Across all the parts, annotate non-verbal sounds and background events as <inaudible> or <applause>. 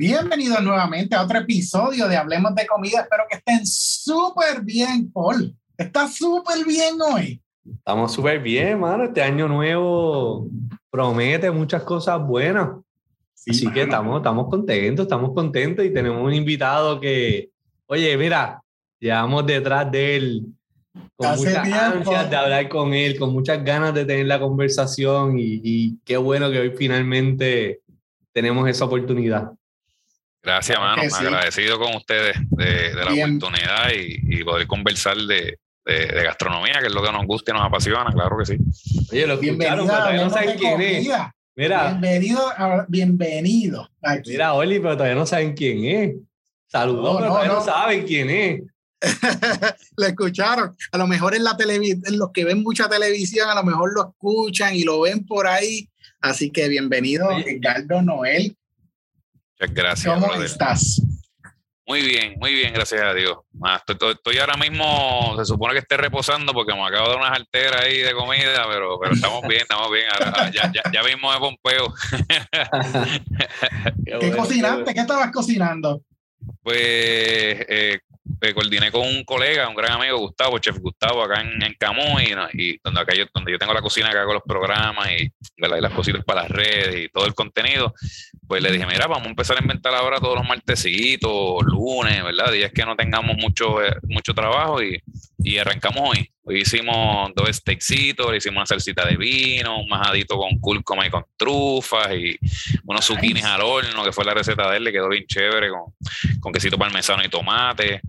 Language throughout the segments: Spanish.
Bienvenidos nuevamente a otro episodio de Hablemos de Comida. Espero que estén súper bien, Paul. Está súper bien hoy. Estamos súper bien, mano. Este año nuevo promete muchas cosas buenas. Así que estamos, estamos contentos, estamos contentos y tenemos un invitado que, oye, mira, llevamos detrás de él con muchas ansias de hablar con él, con muchas ganas de tener la conversación y, y qué bueno que hoy finalmente tenemos esa oportunidad. Gracias, mano. Agradecido con ustedes de, la oportunidad y, poder conversar de, de, gastronomía, que es lo que nos gusta y nos apasiona, claro que sí. Oye, lo bienvenido, todavía no saben quién es. Mira. Bienvenido, bienvenido. Mira, Oli, pero todavía no saben quién es. Saludos, pero todavía no, saben quién es. <laughs> lo escucharon. A lo mejor en la televisión, los que ven mucha televisión, a lo mejor lo escuchan y lo ven por ahí. Así que bienvenido, Ricardo Noel. Muchas gracias. ¿Cómo estás? Muy bien, muy bien, gracias a Dios. Ah, estoy, ahora mismo, se supone que esté reposando porque me acabo de dar unas alteras ahí de comida, pero, pero estamos bien, estamos bien. ya, ya, ya mismo de Pompeo. <laughs> ¿Qué, cocinaste? ¿Qué estabas cocinando? Pues eh, coordiné con un colega, un gran amigo, Gustavo, Chef Gustavo, acá en, en Camus, y, donde, acá yo, donde yo tengo la cocina, que hago los programas y, y las cositas para las redes y todo el contenido pues le dije, mira, vamos a empezar a inventar ahora todos los martesitos, lunes, ¿verdad? Días que no tengamos mucho, eh, mucho trabajo y, y, arrancamos hoy. Hoy hicimos dos steaksitos, hicimos una salsita de vino, un majadito con cúrcuma y con trufas y unos zucchinis al horno, que fue la receta de él, le quedó bien chévere con, con quesito parmesano y tomate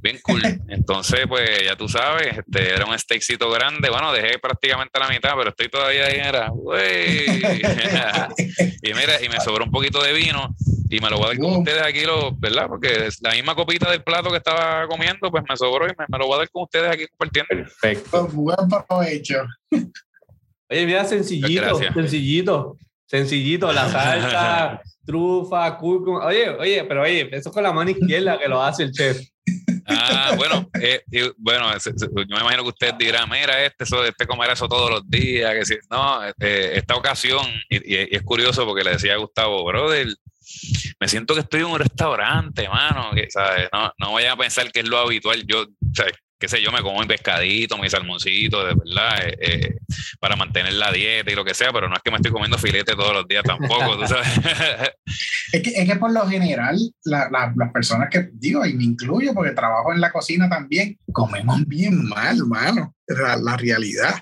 bien cool. <laughs> Entonces, pues ya tú sabes, este, era un steakcito grande. Bueno, dejé prácticamente la mitad, pero estoy todavía ahí, era, <laughs> y mira, y me sobró un poquito de vino y me lo voy a dar con ustedes aquí, lo, ¿verdad? Porque la misma copita del plato que estaba comiendo, pues me sobró y me, lo voy a dar con ustedes aquí compartiendo. Perfecto. Buen provecho. Oye, mira, sencillito, sencillito, sencillito, la <laughs> salsa, trufa, cúrcuma. Oye, oye, pero oye, eso con la mano izquierda que lo hace el chef. Ah, bueno, eh, bueno, yo me imagino que usted dirá, mira, este, este comer eso todos los días, que si, no, este, esta ocasión, y, es curioso porque le decía a Gustavo, brother, me siento que estoy en un restaurante, mano, que, ¿sabes? No, no vayan a pensar que es lo habitual, yo, ¿sabes? Qué sé yo, me como mi pescadito, mi salmoncito, de verdad, eh, eh, para mantener la dieta y lo que sea, pero no es que me estoy comiendo filete todos los días tampoco, tú sabes. <laughs> es, que, es que por lo general, las personas que, digo, y me incluyo porque trabajo en la cocina también, comemos bien mal, mano, la, la realidad.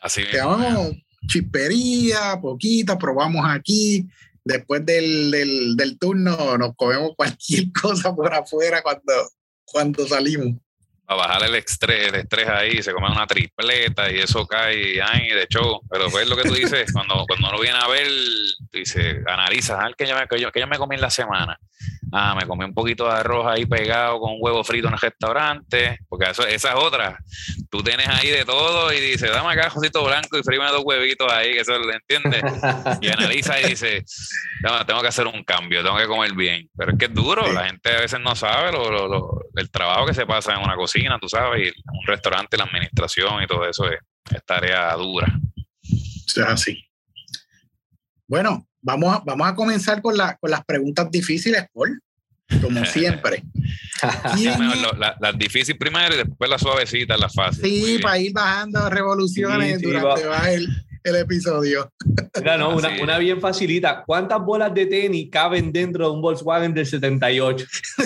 Así mismo. chispería, poquita, probamos aquí, después del, del, del turno nos comemos cualquier <laughs> cosa por afuera cuando, cuando salimos a bajar el estrés, el estrés ahí, se come una tripleta y eso cae ay, de hecho, pero pues lo que tú dices, <laughs> cuando, cuando uno viene a ver, dice, analiza, ah, que yo, me, que, yo, que yo me comí en la semana. Ah, me comí un poquito de arroz ahí pegado con un huevo frito en el restaurante, porque eso, esa es otra. Tú tienes ahí de todo y dices, dame acá josito blanco y fríeme dos huevitos ahí, que eso lo entiendes. Y analiza y dice, tengo que hacer un cambio, tengo que comer bien. Pero es que es duro, la gente a veces no sabe lo, lo, el trabajo que se pasa en una cocina, tú sabes, y un restaurante, la administración y todo eso es, tarea dura. Sea, así. Bueno, vamos a, vamos a comenzar con, la, con las preguntas difíciles, Paul, como <laughs> siempre. las difíciles primero y después las suavecitas, las fáciles. Sí, para ir bajando revoluciones durante el, el episodio. Mira, no, una, una, bien facilita. ¿Cuántas bolas de tenis caben dentro de un Volkswagen del 78? <laughs>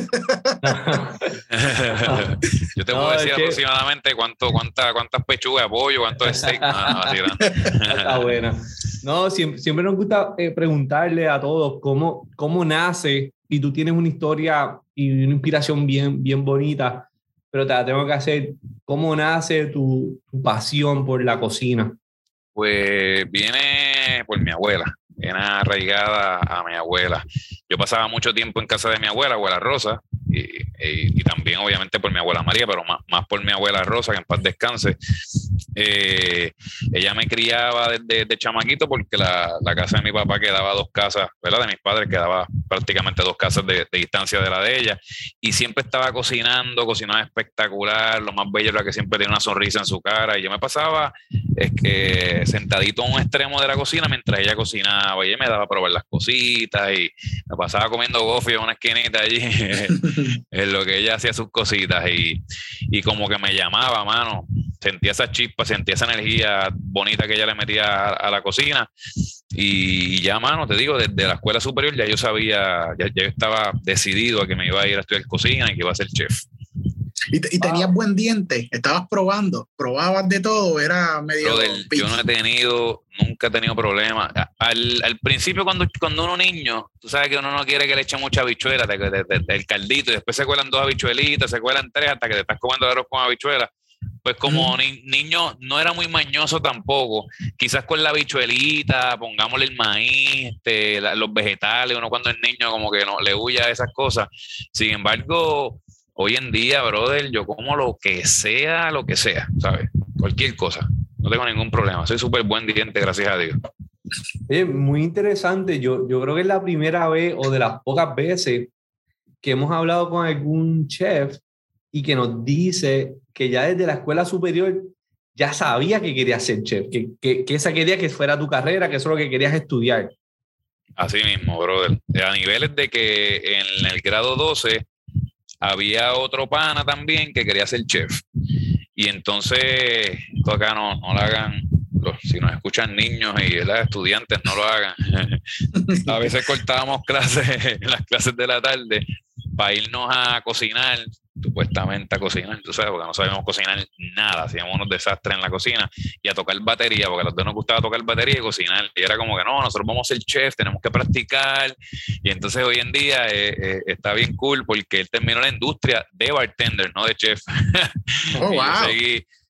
Yo te puedo decir aproximadamente cuánto, cuánta, cuántas pechugas de pollo, cuánto steak. <laughs> Está buena. No, siempre, siempre nos gusta eh, preguntarle a todos cómo, cómo nace y tú tienes una historia y una inspiración bien, bien bonita, pero te la tengo que hacer. ¿Cómo nace tu, tu pasión por la cocina? Pues viene por mi abuela, viene arraigada a mi abuela. Yo pasaba mucho tiempo en casa de mi abuela, abuela Rosa, y, también obviamente por mi abuela María, pero más, más por mi abuela Rosa, que en paz descanse. eh, ella me criaba desde, chamaquito porque la, casa de mi papá quedaba dos casas, ¿verdad? De mis padres quedaba prácticamente dos casas de, distancia de la de ella. Y siempre estaba cocinando, cocinaba espectacular, lo más bello era que siempre tenía una sonrisa en su cara. Y yo me pasaba es que sentadito en un extremo de la cocina mientras ella cocinaba. Y ella me daba a probar las cositas y me pasaba comiendo gofio en una esquinita allí <laughs> en lo que ella hacía sus cositas. Y, y como que me llamaba, mano sentía esa chispa, sentía esa energía bonita que ella le metía a, la cocina. Y ya, mano, te digo, desde la escuela superior ya yo sabía, ya, yo estaba decidido a que me iba a ir a estudiar cocina y que iba a ser chef. Y, tenías buen diente, estabas probando, probabas de todo, era medio. yo no he tenido, nunca he tenido problemas. Al, al, principio, cuando, cuando uno niño, tú sabes que uno no quiere que le eche mucha habichuela, del caldito, y después se cuelan dos habichuelitas, se cuelan tres hasta que te estás comiendo arroz con habichuelas pues como niño no era muy mañoso tampoco. Quizás con la bichuelita, pongámosle el maíz, este, los vegetales, uno cuando es niño como que no le huye a esas cosas. Sin embargo, hoy en día, brother, yo como lo que sea, lo que sea, ¿sabes? Cualquier cosa. No tengo ningún problema. Soy súper buen diente, gracias a Dios. Es muy interesante. Yo, yo creo que es la primera vez o de las pocas veces que hemos hablado con algún chef y que nos dice que ya desde la escuela superior ya sabía que quería ser chef, que, que, esa quería que fuera tu carrera, que eso es lo que querías estudiar. Así mismo, brother. A niveles de que en el grado 12 había otro pana también que quería ser chef. Y entonces, acá no, no lo hagan, si nos escuchan niños y estudiantes, no lo hagan. <laughs> a veces cortábamos clases, las clases de la tarde, para irnos a cocinar supuestamente a cocinar, tú sabes, porque no sabíamos cocinar nada, hacíamos unos desastres en la cocina y a tocar batería, porque a los dos nos gustaba tocar batería y cocinar, y era como que no, nosotros vamos a ser chef, tenemos que practicar, y entonces hoy en día eh, eh, está bien cool porque él terminó la industria de bartender, no de chef. Oh, <laughs> wow.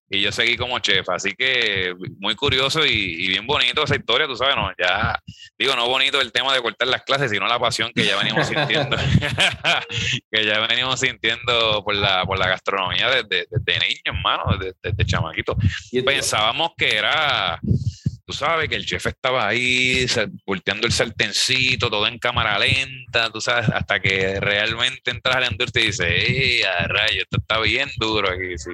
Y yo seguí como chef, así que muy curioso y, bien bonito esa historia, tú sabes, ¿no? Ya, digo, no bonito el tema de cortar las clases, sino la pasión que ya venimos <laughs> sintiendo, <laughs> que ya venimos sintiendo por la, por la gastronomía desde, desde niños, hermano, desde, desde chamaquito. Y Pensábamos que era, tú sabes, que el chef estaba ahí volteando el sartencito, todo en cámara lenta, tú sabes, hasta que realmente entras a la industria y dices, ¡eh, rayo, esto está bien duro aquí! Sí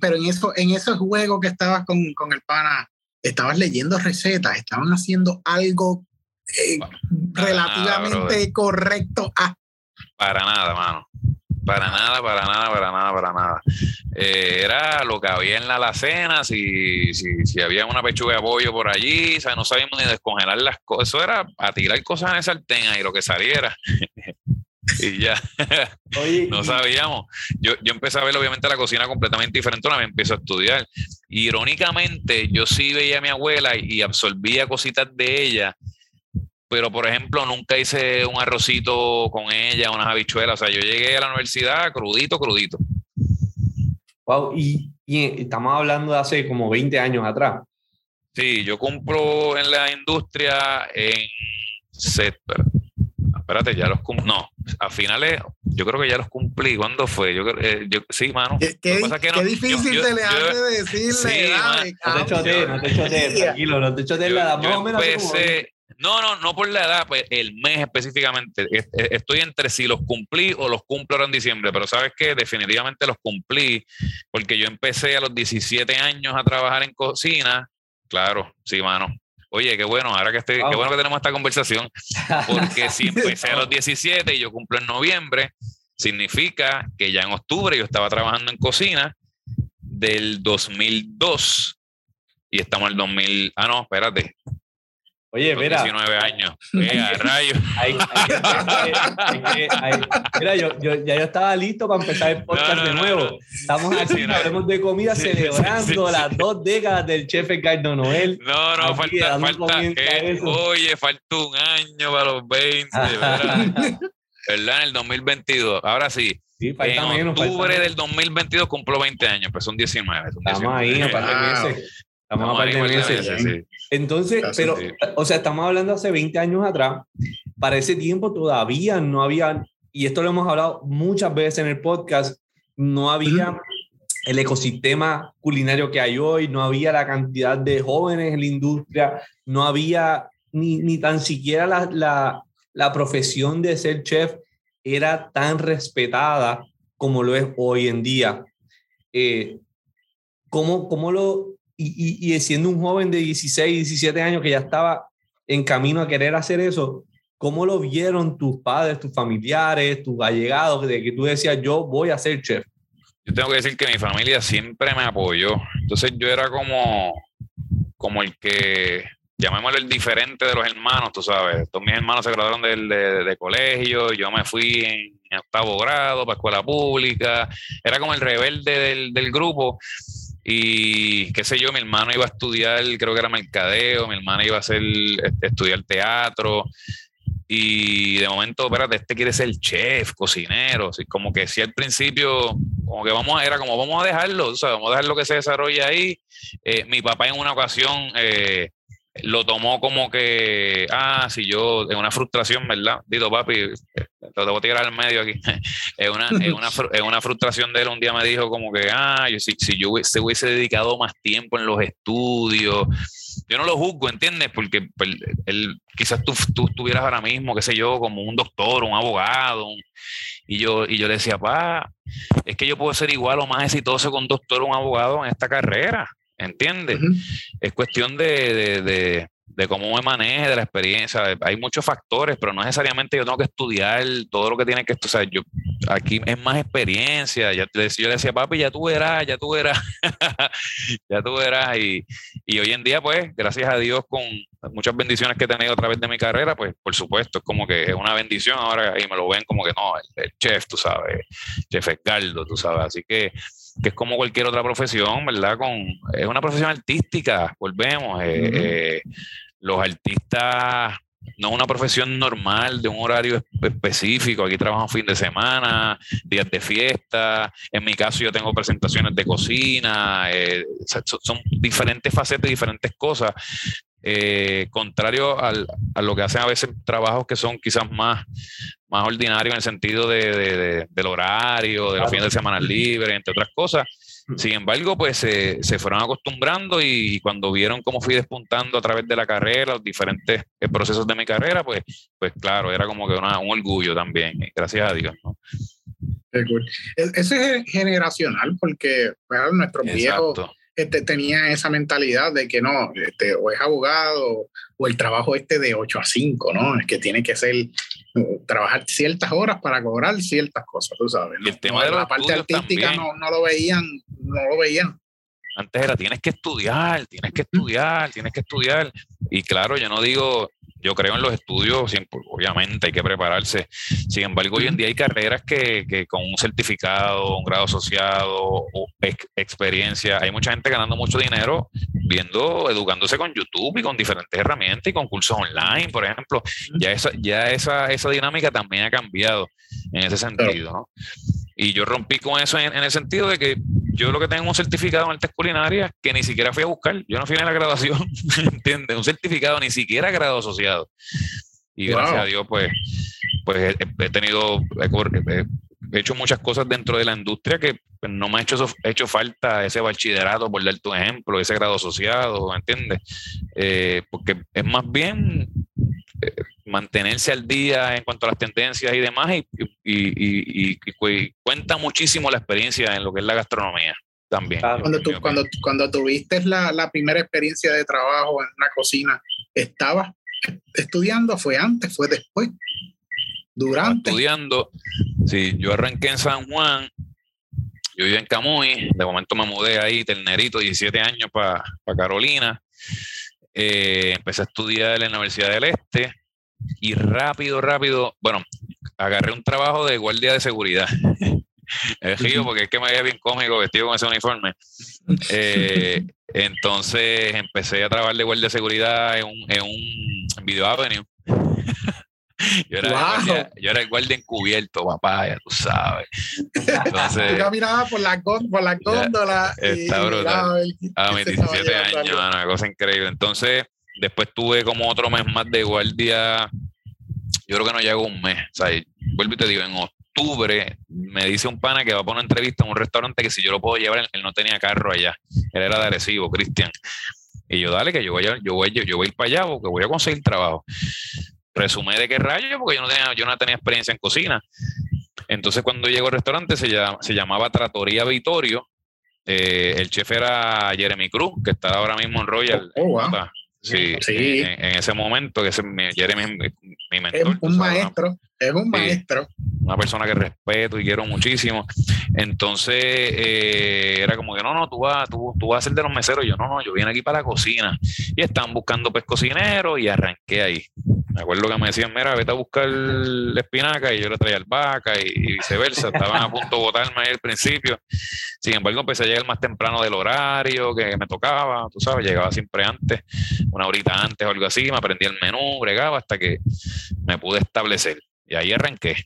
pero en, eso, en esos juegos que estabas con, con el pana, estabas leyendo recetas, estaban haciendo algo eh, relativamente correcto a... Para nada, mano. Para nada, para nada, para nada, para nada. Eh, era lo que había en la alacena, si, si, si, había una pechuga de pollo por allí, o sea, no sabíamos ni descongelar las cosas. Eso era a tirar cosas en el sartén y lo que saliera. <laughs> y ya <laughs> no sabíamos. Yo, yo empecé a ver obviamente la cocina completamente diferente una vez empiezo a estudiar. Irónicamente, yo sí veía a mi abuela y absorbía cositas de ella, pero por ejemplo nunca hice un arrocito con ella, unas habichuelas. O sea, yo llegué a la universidad crudito, crudito. Wow, y, y estamos hablando de hace como 20 años atrás. Sí, yo cumplo en la industria en espérate, ya los cumplí. No, a finales, yo creo que ya los cumplí. ¿Cuándo fue? Yo, eh, yo sí, mano. Qué, qué, qué difícil te le hace decirle. Sí, no te chotees, no te chotees, tranquilo, no te chotees la edad. Más o menos. no, no, no por la edad, pues el mes específicamente. Estoy entre si los cumplí o los cumplo ahora en diciembre, pero sabes que definitivamente los cumplí porque yo empecé a los 17 años a trabajar en cocina. Claro, sí, mano. Oye, qué bueno, ahora que estoy, qué bueno que tenemos esta conversación, porque <laughs> si empecé a los 17 y yo cumplo en noviembre, significa que ya en octubre yo estaba trabajando en cocina del 2002 y estamos en el 2000, ah no, espérate, Oye, mira. 19 años. Mira, <laughs> rayos. mira, yo, yo, ya yo estaba listo para empezar el podcast de nuevo. Estamos aquí, hablamos de comida, celebrando las dos décadas del chef Ricardo Noel. No, no, falta, falta oye, falta un año para los 20, ¿verdad? <laughs> ¿verdad? En el 2022. Ahora sí. sí en octubre del 2022 cumplo 20 años, pues son 19. Son 19. Estamos ahí, aparte de Estamos a meses. Entonces, pero, o sea, estamos hablando hace 20 años atrás. Para ese tiempo todavía no había, y esto lo hemos hablado muchas veces en el podcast, no había el ecosistema culinario que hay hoy, no había la cantidad de jóvenes en la industria, no había ni, ni tan siquiera la, la, la, profesión de ser chef era tan respetada como lo es hoy en día. Eh, ¿cómo, ¿Cómo lo, y, y, y siendo un joven de 16, 17 años que ya estaba en camino a querer hacer eso, ¿cómo lo vieron tus padres, tus familiares, tus allegados, de que tú decías, yo voy a ser chef? Yo tengo que decir que mi familia siempre me apoyó. Entonces yo era como, como el que, llamémoslo el diferente de los hermanos, tú sabes. Todos mis hermanos se graduaron de, de, colegio, yo me fui en, octavo grado para escuela pública. Era como el rebelde del, del grupo y qué sé yo, mi hermano iba a estudiar, creo que era mercadeo, mi hermana iba a hacer, este, estudiar teatro, y de momento, espérate, este quiere ser chef, cocinero, así como que si al principio, como que vamos a, era como vamos a dejarlo, o sea, vamos a dejar lo que se desarrolle ahí. Eh, mi papá en una ocasión eh, lo tomó como que, ah, si yo, en una frustración, ¿verdad? Dito, papi, voy a tirar al medio aquí. <laughs> es, una, una, una, frustración de él, un día me dijo como que, ah, si, si yo se hubiese dedicado más tiempo en los estudios, yo no lo juzgo, ¿entiendes? Porque pues, él, quizás tú, tú, estuvieras ahora mismo, qué sé yo, como un doctor, un abogado, y, yo, y yo le decía, pa, es que yo puedo ser igual o más exitoso con un doctor o un abogado en esta carrera, ¿entiendes? Es cuestión de, de cómo me maneje, de la experiencia. Hay muchos factores, pero no necesariamente yo tengo que estudiar todo lo que tiene que estudiar. Yo, aquí es más experiencia. Ya, yo le decía, papi, ya tú verás, ya tú verás, <laughs> ya tú verás. Y, y, hoy en día, pues, gracias a Dios, con muchas bendiciones que he tenido a través de mi carrera, pues, por supuesto, es como que es una bendición ahora y me lo ven como que no, el, chef, tú sabes, chef Escaldo, tú sabes. Así que que es como cualquier otra profesión, ¿verdad? Con, es una profesión artística, volvemos. Eh, los artistas no es una profesión normal de un horario específico. Aquí trabajan fin de semana, días de fiesta. En mi caso, yo tengo presentaciones de cocina. Eh, son diferentes facetas, diferentes cosas. Eh, contrario al, a lo que hacen a veces trabajos que son quizás más, más ordinarios en el sentido de, del horario, de los fines de semana libres, entre otras cosas. Sin embargo, pues se fueron acostumbrando y, cuando vieron cómo fui despuntando a través de la carrera, los diferentes eh, procesos de mi carrera, pues, pues claro, era como que un orgullo también, gracias a Dios. ¿no? Eso es generacional porque bueno, nuestros viejos este, tenía esa mentalidad de que no, este, o es abogado o el trabajo este de 8 a 5, ¿no? Es que tiene que ser uh, trabajar ciertas horas para cobrar ciertas cosas, tú sabes. Y el tema de la parte artística no, no, lo veían, no lo veían. Antes era tienes que estudiar, tienes que estudiar, tienes que estudiar. Y claro, yo no digo, yo creo en los estudios, obviamente hay que prepararse. Sin embargo, hoy en día hay carreras que, que con un certificado, un grado asociado o experiencia, hay mucha gente ganando mucho dinero viendo, educándose con YouTube y con diferentes herramientas y con cursos online, por ejemplo. Ya esa, ya esa, esa dinámica también ha cambiado en ese sentido. ¿no? Y yo rompí con eso en, el sentido de que yo lo que tengo un certificado en artes culinarias que ni siquiera fui a buscar. Yo no fui en la graduación, <laughs> ¿entiendes? Un certificado ni siquiera grado asociado. Y gracias a Dios, pues, pues he, tenido, he, hecho muchas cosas dentro de la industria que pues, no me ha hecho, hecho falta ese bachillerato, por dar tu ejemplo, ese grado asociado, ¿entiendes? Eh, porque es más bien eh, mantenerse al día en cuanto a las tendencias y demás, y, cuenta muchísimo la experiencia en lo que es la gastronomía también. Cuando, tú, cuando, cuando tuviste la, la, primera experiencia de trabajo en una cocina, ¿estabas estudiando? ¿Fue antes? ¿Fue después? ¿Durante? Estudiando, sí, yo arranqué en San Juan, yo vivía en Camuy, de momento me mudé ahí, ternerito, 17 años para Carolina. Eh, empecé a estudiar en la Universidad del Este y rápido, rápido, bueno, agarré un trabajo de guardia de seguridad. <laughs> El río, porque es que me veía bien cómico vestido con ese uniforme. Eh, entonces empecé a trabajar de guardia de seguridad en un, en un Video Avenue. <laughs> Yo era, el guardia, encubierto, papá, ya tú sabes. Entonces, <laughs> tú caminabas por la, por la góndola. Está brutal. A mis 17 años, una cosa increíble. Entonces, después tuve como otro mes más de guardia. Yo creo que no llegó un mes. O sea, vuelvo y te digo, en octubre me dice un pana que va a poner una entrevista en un restaurante que si yo lo puedo llevar, él no tenía carro allá. Él era de Arecibo, Cristian. Y yo, dale, que yo voy, a, yo, voy, yo voy a ir para allá porque voy a conseguir trabajo. Resumé de qué rayo, porque yo no tenía, yo no tenía experiencia en cocina. Entonces, cuando llego al restaurante, se, se llamaba Tratoría Vitorio. Eh, el chef era Jeremy Cruz, que está ahora mismo en Royal. Oh, Sí, En, ese momento, que ese, Jeremy mi mentor. Es un maestro, es un maestro. Una persona que respeto y quiero muchísimo. Entonces, eh, era como que no, no, tú vas, tú, tú vas a ser de los meseros. Y yo, no, no, yo vine aquí para la cocina. Y están buscando pues cocinero y arranqué ahí. Me acuerdo que me decían, mira, vete a buscar la espinaca y yo le traía albahaca y, y viceversa. Estaban a punto de botarme ahí al principio. Sin embargo, empecé a llegar más temprano del horario que me tocaba, tú sabes, llegaba siempre antes, una horita antes o algo así, me aprendí el menú, bregaba hasta que me pude establecer. Y ahí arranqué,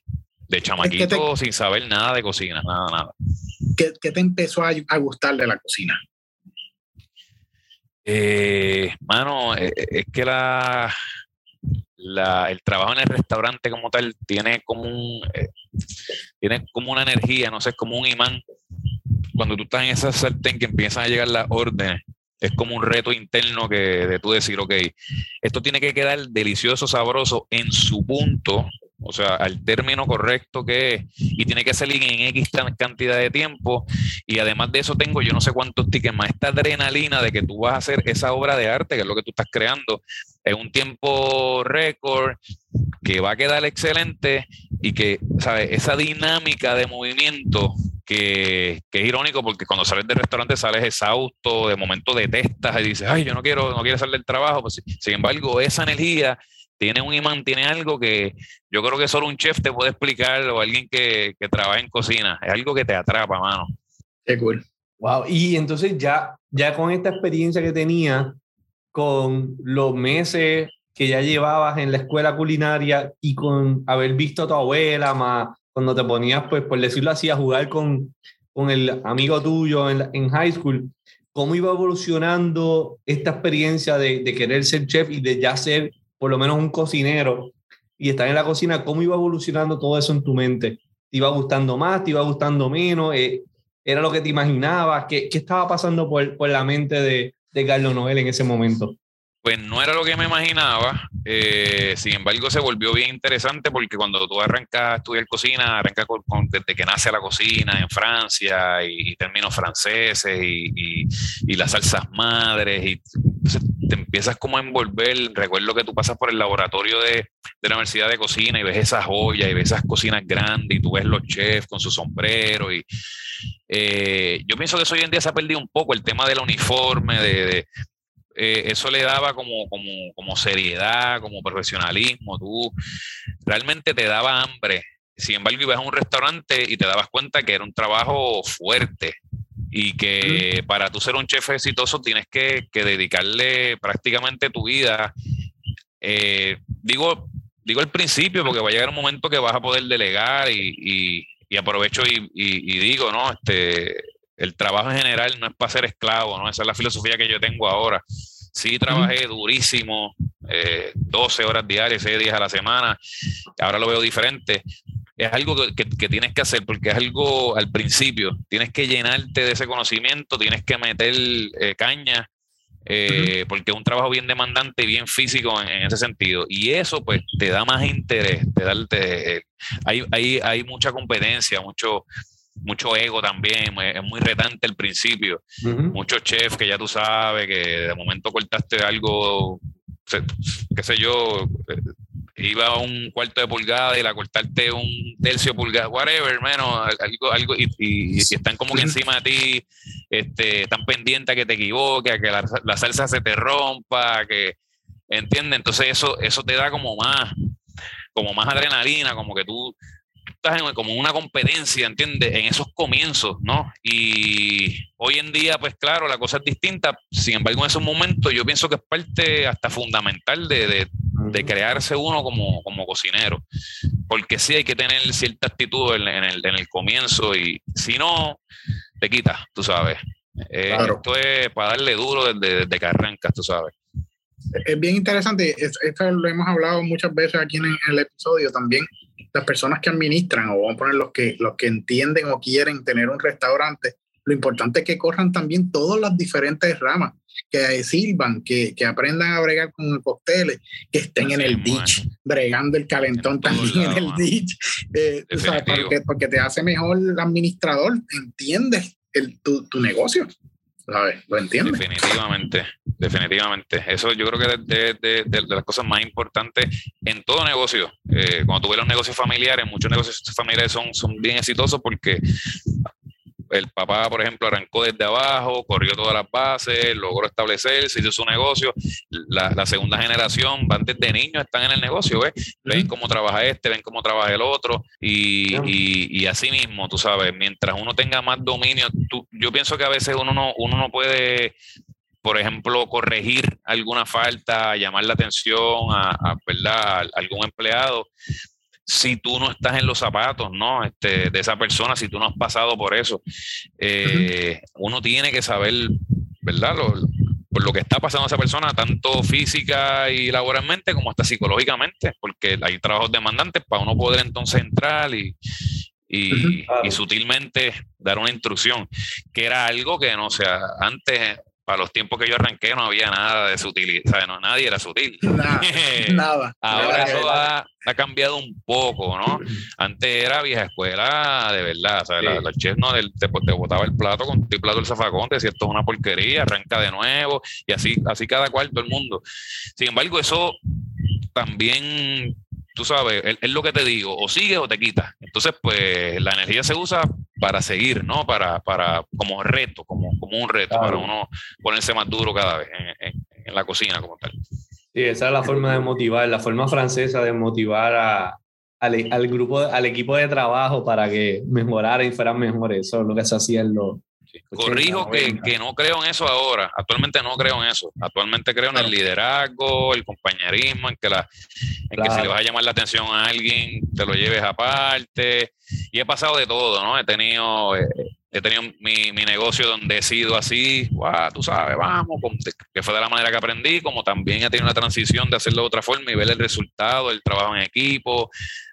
de chamaquito, sin saber nada de cocina, nada, nada. ¿Qué, te empezó a, gustar de la cocina? Eh, mano, eh, es que la, el trabajo en el restaurante como tal tiene como un eh, tiene como una energía, no sé, es como un imán. Cuando tú estás en esa sartén que empiezan a llegar las órdenes, es como un reto interno que de tú decir, ok, esto tiene que quedar delicioso, sabroso en su punto, o sea, al término correcto que es, y tiene que salir en X cantidad de tiempo, y además de eso tengo yo no sé cuántos tickets más, esta adrenalina de que tú vas a hacer esa obra de arte, que es lo que tú estás creando, en un tiempo récord, que va a quedar excelente, y que, ¿sabes? Esa dinámica de movimiento que, es irónico porque cuando sales del restaurante sales exhausto, de momento detestas y dices, ay, yo no quiero, no quiero salir del trabajo. Pues, sin embargo, esa energía tiene un imán, tiene algo que yo creo que solo un chef te puede explicar o alguien que, que trabaja en cocina. Es algo que te atrapa, mano. Qué cool. Wow, y entonces ya, ya con esta experiencia que tenía, con los meses que ya llevabas en la escuela culinaria y con haber visto a tu abuela, más cuando te ponías, pues por decirlo así, a jugar con, con el amigo tuyo en, en high school, ¿cómo iba evolucionando esta experiencia de, de, querer ser chef y de ya ser por lo menos un cocinero y estar en la cocina? ¿Cómo iba evolucionando todo eso en tu mente? ¿Te iba gustando más? ¿Te iba gustando menos? Eh, ¿Era lo que te imaginabas? ¿Qué, qué estaba pasando por, por la mente de, de Carlos Noel en ese momento? Pues no era lo que me imaginaba, eh, sin embargo se volvió bien interesante porque cuando tú arrancas a estudiar cocina, arrancas con, desde que nace la cocina en Francia y, términos franceses y, y, las salsas madres y te empiezas como a envolver, recuerdo que tú pasas por el laboratorio de, de la Universidad de Cocina y ves esas joyas y ves esas cocinas grandes y tú ves los chefs con su sombrero y eh, yo pienso que eso hoy en día se ha perdido un poco el tema del uniforme, de, eh, eso le daba como, como, como, seriedad, como profesionalismo, tú realmente te daba hambre. Sin embargo, ibas a un restaurante y te dabas cuenta que era un trabajo fuerte y que para tú ser un chef exitoso tienes que, que dedicarle prácticamente tu vida. Eh, digo, digo al principio porque va a llegar un momento que vas a poder delegar y, y, aprovecho y, y, digo, ¿no? Este, el trabajo en general no es para ser esclavo, ¿no? Esa es la filosofía que yo tengo ahora. Sí trabajé durísimo, 12 eh, horas diarias, 6 días a la semana, ahora lo veo diferente. Es algo que, tienes que hacer porque es algo al principio, tienes que llenarte de ese conocimiento, tienes que meter eh, caña, eh, porque es un trabajo bien demandante y bien físico en, ese sentido. Y eso pues te da más interés, te da, hay, hay, hay mucha competencia, mucho mucho ego también, es muy retante el principio. Muchos chefs que ya tú sabes que de momento cortaste algo, qué sé yo, eh, iba a un cuarto de pulgada y la cortarte un tercio pulgada, whatever, menos algo, algo y, y, están como que encima de ti, este, están pendientes a que te equivoques, a que la, la salsa se te rompa, que, ¿entiendes? Entonces eso, eso te da como más, como más adrenalina, como que tú como una competencia, ¿entiendes? En esos comienzos, ¿no? Y hoy en día, pues claro, la cosa es distinta. Sin embargo, en esos momentos yo pienso que es parte hasta fundamental de, de, crearse uno como, como, cocinero. Porque sí hay que tener cierta actitud en, el, en el, comienzo y si no, te quitas, tú sabes. Eh, esto es para darle duro desde, desde que arrancas, tú sabes es bien interesante, esto lo hemos hablado muchas veces aquí en el episodio también, las personas que administran, o vamos a poner los que, los que entienden o quieren tener un restaurante, lo importante es que corran también todas las diferentes ramas, que sirvan, que, que aprendan a bregar con cócteles, que estén en el ditch, bregando el calentón también en el ditch, eh, porque, porque, te hace mejor el administrador, entiendes el, tu, tu negocio. ¿Lo entiendes? Definitivamente, definitivamente. Eso yo creo que es de, de, las cosas más importantes en todo negocio. Eh, cuando tú ves los negocios familiares, muchos negocios familiares son, son bien exitosos porque el papá, por ejemplo, arrancó desde abajo, corrió todas las bases, logró establecerse, hizo su negocio. La, segunda generación van desde niños, están en el negocio, ¿ves? Ven cómo trabaja este, ven cómo trabaja el otro. Y, y, así mismo, tú sabes, mientras uno tenga más dominio, yo pienso que a veces uno no, uno no puede por ejemplo, corregir alguna falta, llamar la atención a, ¿verdad? a algún empleado, si tú no estás en los zapatos, ¿no? Este, de esa persona, si tú no has pasado por eso. Eh, uno tiene que saber, ¿verdad? Lo, por lo que está pasando a esa persona, tanto física y laboralmente como hasta psicológicamente, porque hay trabajos demandantes para uno poder entonces entrar y, y, y, sutilmente dar una instrucción, que era algo que no sea, antes para los tiempos que yo arranqué no había nada de sutil, o sea, no, nadie era sutil. Nada, <laughs> Ahora eso ha, cambiado un poco, ¿no? Antes era vieja escuela, de verdad, o sea, la, chef no, te, te, botaba el plato con el plato del zafacón, te decía esto es una porquería, arranca de nuevo, y así, así cada cual, todo el mundo. Sin embargo, eso también tú sabes, es, lo que te digo, o sigues o te quitas. Entonces, pues la energía se usa para seguir, ¿no? Para, para como reto, como, como un reto, para uno ponerse más duro cada vez en, la cocina como tal. Sí, esa es la forma de motivar, la forma francesa de motivar a, al, al, grupo, al equipo de trabajo para que mejoraran y fueran mejores. Eso es lo que se hacía en los Corrijo que, que, no creo en eso ahora. Actualmente no creo en eso. Actualmente creo en el liderazgo, el compañerismo, en que, la, en que si le vas a llamar la atención a alguien, te lo lleves aparte. Y he pasado de todo, ¿no? He tenido, eh, he tenido mi, mi, negocio donde he sido así, wow, tú sabes, vamos, que fue de la manera que aprendí, como también he tenido una transición de hacerlo de otra forma y ver el resultado, el trabajo en equipo,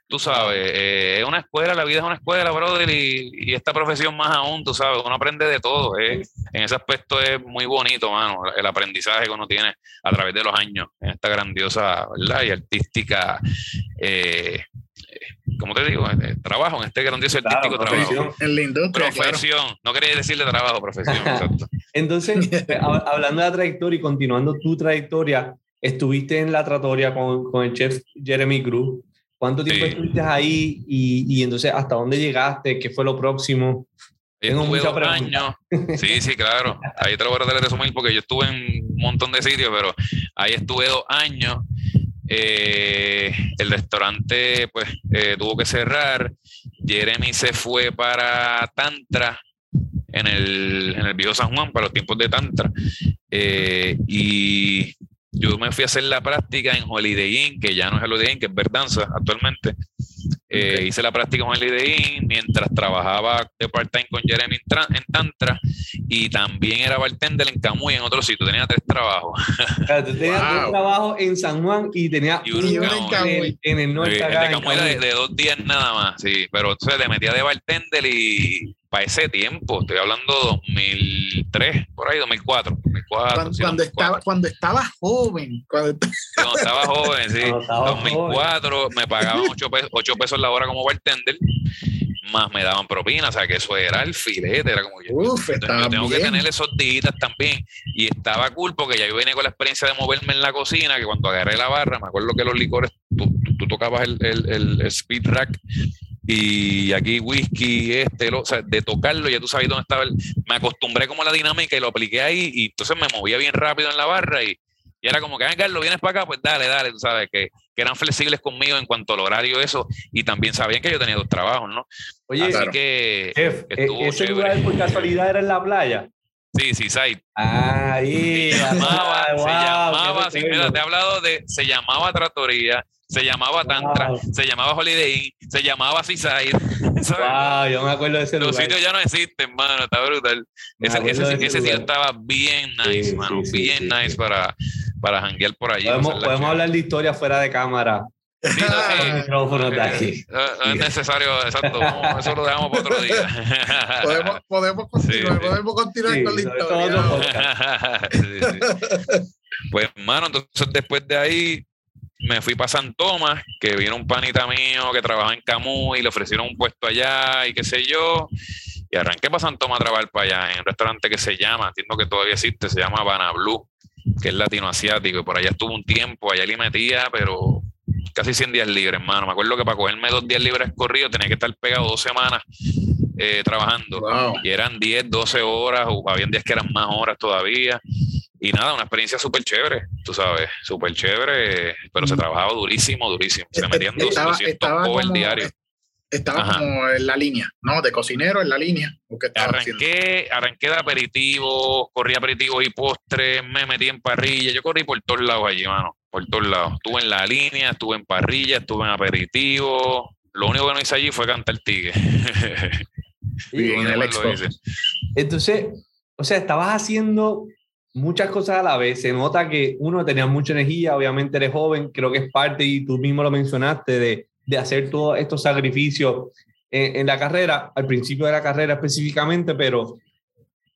tú sabes, eh, es una escuela, la vida es una escuela, brother, y, esta profesión más aún, tú sabes, uno aprende de todo. Eh. En ese aspecto es muy bonito, mano, el aprendizaje que uno tiene a través de los años en esta grandiosa ¿verdad? y artística. Eh, ¿Cómo te digo? Eh, trabajo en este grandioso artístico trabajo. En la industria. Profesión, no quería decirle trabajo, profesión. <laughs> Entonces, hablando de la trayectoria y continuando tu trayectoria, estuviste en la tratoria con, con el chef Jeremy Cruz. ¿Cuánto tiempo estuviste ahí y, y, entonces hasta dónde llegaste? ¿Qué fue lo próximo? Tengo muchos años. Sí, sí, claro. Ahí te lo voy a resumir porque yo estuve en un montón de sitios, pero ahí estuve dos años. Eh, el restaurante pues eh, tuvo que cerrar. Jeremy se fue para Tantra en el, en el viejo San Juan, para los tiempos de Tantra. Eh, y yo me fui a hacer la práctica en Holiday Inn, que ya no es Holiday Inn, que es Verdanza actualmente. Eh, hice la práctica en Holiday Inn mientras trabajaba de part-time con Jeremy en Tantra y también era bartender en Camuy en otro sitio. Tenía tres trabajos. <laughs> Claro, tú tenías tres trabajos en San Juan y tenía uno, en, Camuy. En, el norte. el de Camuy era de, dos días nada más, sí. Pero entonces le metía de bartender y para ese tiempo, estoy hablando 2003, por ahí, 2004. 2004 cuando, estaba, cuando estaba joven. Cuando, estaba joven, sí. 2004 me pagaban 8 pesos, 8 pesos la hora como bartender, más me daban propina, o sea que eso era el filete, era como yo. Uf, yo tengo que tener esos días también. Y estaba cool porque ya yo venía con la experiencia de moverme en la cocina, que cuando agarré la barra, me acuerdo que los licores, tú, tú, tocabas el, el, el speed rack y aquí whisky, este, lo, o sea, de tocarlo, ya tú sabes dónde estaba. El, me acostumbré como a la dinámica y lo apliqué ahí y entonces me movía bien rápido en la barra y, y era como que, ah, Carlos, vienes para acá, pues dale, dale, tú sabes, que, que, eran flexibles conmigo en cuanto al horario, eso, y también sabían que yo tenía dos trabajos, ¿no? Oye, Así que e, ¿ese lugar por casualidad era en la playa? Sí, sí, Sai. Ahí, se llamaba, se llamaba, sí, mira, te he hablado de, se llamaba Tratoría, se llamaba Tantra, se llamaba Holiday Inn, se llamaba Seaside. <laughs> Wow, yo me acuerdo de ese Los sitios ya no existen, mano, está brutal. Ese, ese, ese, sitio estaba bien nice, mano, bien nice para, para janguear por allí. Podemos, podemos hablar de historia fuera de cámara. Sí, no, es necesario, exacto. eso lo dejamos para otro día. <laughs> podemos, podemos continuar, podemos continuar con la historia. pues, hermano, entonces después de ahí me fui para San Tomás, que vino un panita mío que trabajaba en Camus y le ofrecieron un puesto allá y qué sé yo. Y arranqué para San Tomás a trabajar para allá en un restaurante que se llama, entiendo que todavía existe, se llama Habana Blue, que es latinoasiático. Y por allá estuve un tiempo, allá le metía, pero casi 100 días libres, hermano. Me acuerdo que para cogerme dos días libres corridos tenía que estar pegado dos semanas eh, trabajando. Y eran 10, 12 horas, o habían días que eran más horas todavía. Y nada, una experiencia súper chévere, tú sabes, súper chévere, pero se mm. trabajaba durísimo, durísimo. Se metían 200 el diario. Estaba como en la línea, ¿no? De cocinero en la línea. Arranqué, arranqué de aperitivo, corrí aperitivos y postres, me metí en parrilla. Yo corrí por todos lados allí, mano. Por todos lados. Estuve en la línea, estuve en parrilla, estuve en aperitivo. Lo único que no hice allí fue cantar tigre. <laughs> y en el Entonces, o sea, estabas haciendo muchas cosas a la vez. Se nota que uno tenía mucha energía, obviamente eres joven, creo que es parte, y tú mismo lo mencionaste, de de hacer todos estos sacrificios en, la carrera, al principio de la carrera específicamente, pero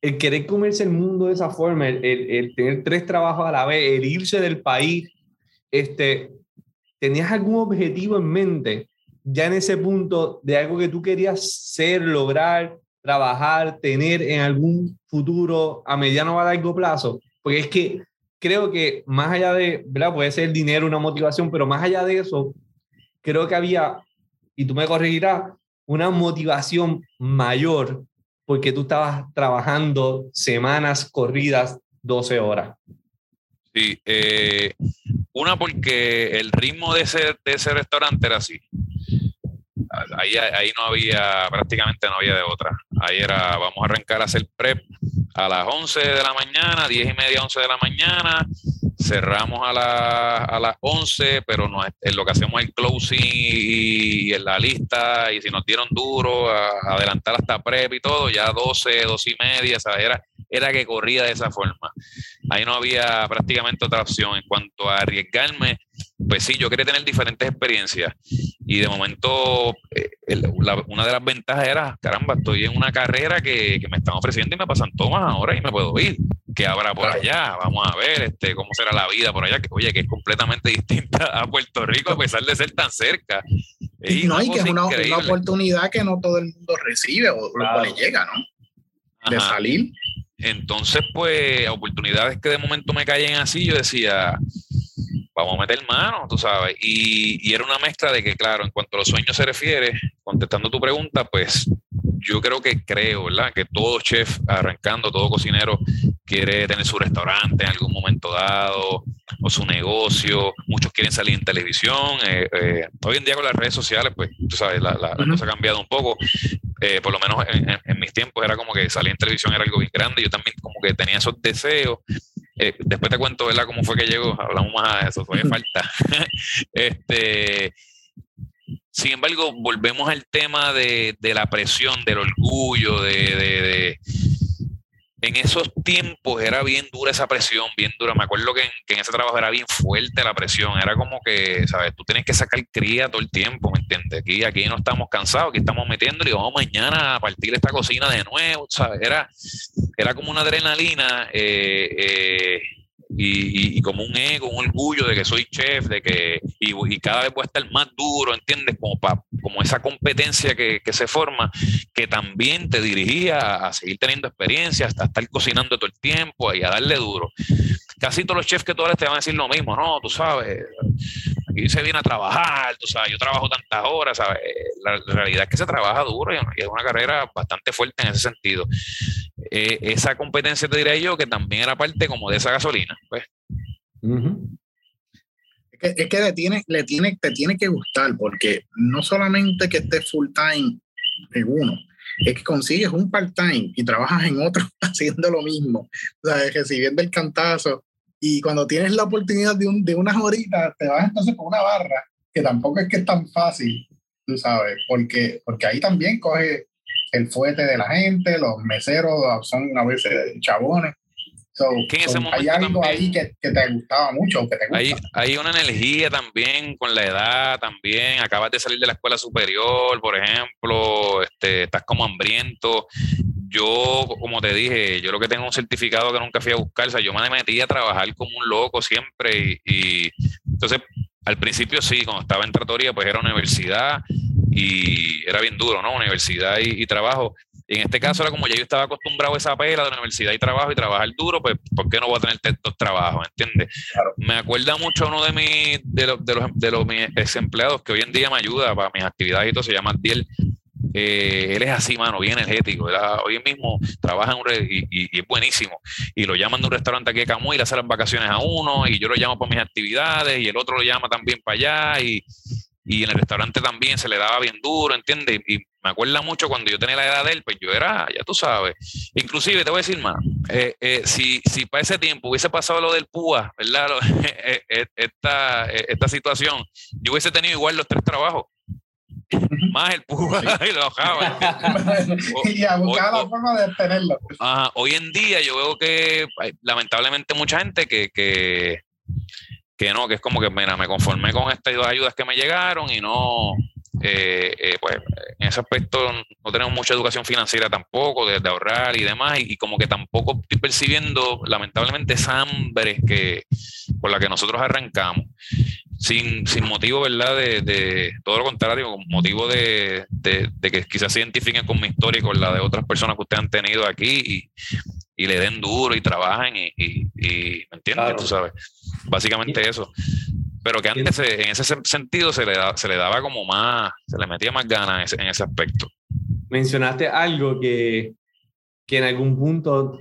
el querer comerse el mundo de esa forma, el, tener tres trabajos a la vez, el irse del país, este, ¿tenías algún objetivo en mente ya en ese punto de algo que tú querías ser, lograr, trabajar, tener en algún futuro a mediano o a largo plazo? Porque es que creo que más allá de, ¿verdad? Puede ser el dinero una motivación, pero más allá de eso, creo que había, y tú me corregirás, una motivación mayor porque tú estabas trabajando semanas corridas 12 horas. Sí, eh, una porque el ritmo de ese, de ese restaurante era así. Ahí, ahí no había, prácticamente no había de otra. Ahí era, vamos a arrancar a hacer prep a las 11 de la mañana, 10 y media, 11 de la mañana, cerramos a, a las 11, pero no, en lo que hacemos el closing y, en la lista, y si nos dieron duro, a, adelantar hasta prep y todo, ya 12, 12 y media, Era, era que corría de esa forma. Ahí no había prácticamente otra opción. En cuanto a arriesgarme, pues sí, yo quería tener diferentes experiencias. Y de momento, eh, una de las ventajas era, caramba, estoy en una carrera que, que, me están ofreciendo y me pasan tomas ahora y me puedo ir. ¿Qué habrá por allá? Vamos a ver este, cómo será la vida por allá. Que, oye, que es completamente <laughs> distinta a Puerto Rico a pesar de ser tan cerca. Y no, hay que es una, oportunidad que no todo el mundo recibe o le llega, ¿no? De salir. Entonces, pues, oportunidades que de momento me caen así, yo decía, vamos a meter mano, tú sabes. Y, era una mezcla de que, claro, en cuanto a los sueños se refiere, contestando tu pregunta, pues yo creo que creo, ¿verdad? Que todo chef arrancando, todo cocinero quiere tener su restaurante en algún momento dado o su negocio. Muchos quieren salir en televisión. Eh, eh, hoy en día con las redes sociales, pues, tú sabes, la, la, cosa ha cambiado un poco. Eh, por lo menos en, mis tiempos era como que salir en televisión era algo bien grande. Yo también como que tenía esos deseos. Eh, después te cuento, ¿verdad? Cómo fue que llegó. Hablamos más de eso, fue falta. <laughs> este, sin embargo, volvemos al tema de, la presión, del orgullo, de, en esos tiempos era bien dura esa presión, bien dura. Me acuerdo que en, ese trabajo era bien fuerte la presión. Era como que, ¿sabes? Tú tienes que sacar cría todo el tiempo, ¿me entiendes? Aquí, aquí no estamos cansados, aquí estamos metiendo y vamos mañana a partir esta cocina de nuevo, ¿sabes? Era, era como una adrenalina. Eh, eh, y, como un ego, un orgullo de que soy chef, de que y, cada vez voy a estar más duro, ¿entiendes? Como, como esa competencia que, se forma, que también te dirigía a, seguir teniendo experiencia, hasta estar cocinando todo el tiempo y a darle duro. Casi todos los chefs que tú ahora te van a decir lo mismo, no, tú sabes, aquí se viene a trabajar, tú sabes, yo trabajo tantas horas, ¿sabes? La, realidad es que se trabaja duro y es una carrera bastante fuerte en ese sentido. Eh, esa competencia te diría yo que también era parte como de esa gasolina. Pues. es, que, es que, le, tiene, le tiene, te tiene que gustar porque no solamente que estés full time en uno, es que consigues un part-time y trabajas en otro <laughs> haciendo lo mismo, o sea, recibiendo el cantazo. Y cuando tienes la oportunidad de, un, de unas horitas, te vas entonces con una barra, que tampoco es que es tan fácil, tú sabes, porque, porque ahí también coge el fuerte de la gente, los meseros son a veces chabones. O hay algo ahí que, te gustaba mucho. Que te hay, hay, una energía también con la edad, también. Acabas de salir de la escuela superior, por ejemplo, este, estás como hambriento. Yo, como te dije, yo lo que tengo un certificado que nunca fui a buscar, o sea, yo me metí a trabajar como un loco siempre y, entonces al principio sí, cuando estaba en tratoría, pues era universidad y era bien duro, ¿no? Universidad y, y trabajo en este caso era como ya yo estaba acostumbrado a esa pela de universidad y trabajo y trabajar duro, pues ¿por qué no voy a tener estos trabajos? ¿Entiendes? Me acuerda mucho uno de, mis de, los, de, los, de los mis ex empleados que hoy en día me ayuda para mis actividades y todo, se llama Diel. Eh, él es así, mano, bien energético. hoy mismo trabaja en un y, es buenísimo. Y lo llaman de un restaurante aquí de Camuy, le hacen las vacaciones a uno, y yo lo llamo para mis actividades, y el otro lo llama también para allá, y, y en el restaurante también se le daba bien duro, ¿entiendes? Y me acuerda mucho cuando yo tenía la edad de él, pues yo era, ya tú sabes. Inclusive, te voy a decir más, eh, eh, si, si para ese tiempo hubiese pasado lo del PUA, ¿verdad? <laughs> <laughs> Eh, esta, esta situación, yo hubiese tenido igual los tres trabajos. Más el PUA <laughs> y lo bajaba. <laughs> y a buscar la forma de tenerlo. hoy en día yo veo que lamentablemente mucha gente que, que que no, que es como que, mira, me conformé con estas dos ayudas que me llegaron y no, eh, eh, pues en ese aspecto no tenemos mucha educación financiera tampoco, de, ahorrar y demás, y, como que tampoco estoy percibiendo, lamentablemente, esa hambre que, por la que nosotros arrancamos, sin, sin motivo, ¿verdad? De, de, todo lo contrario, con motivo de, de, que quizás se identifiquen con mi historia y con la de otras personas que ustedes han tenido aquí y, y le den duro y trabajen y, y, ¿me entiendes? Tú sabes, básicamente eso. Pero que antes en ese sentido se le, se le daba como más, se le metía más ganas en ese, aspecto. Mencionaste algo que, que en algún punto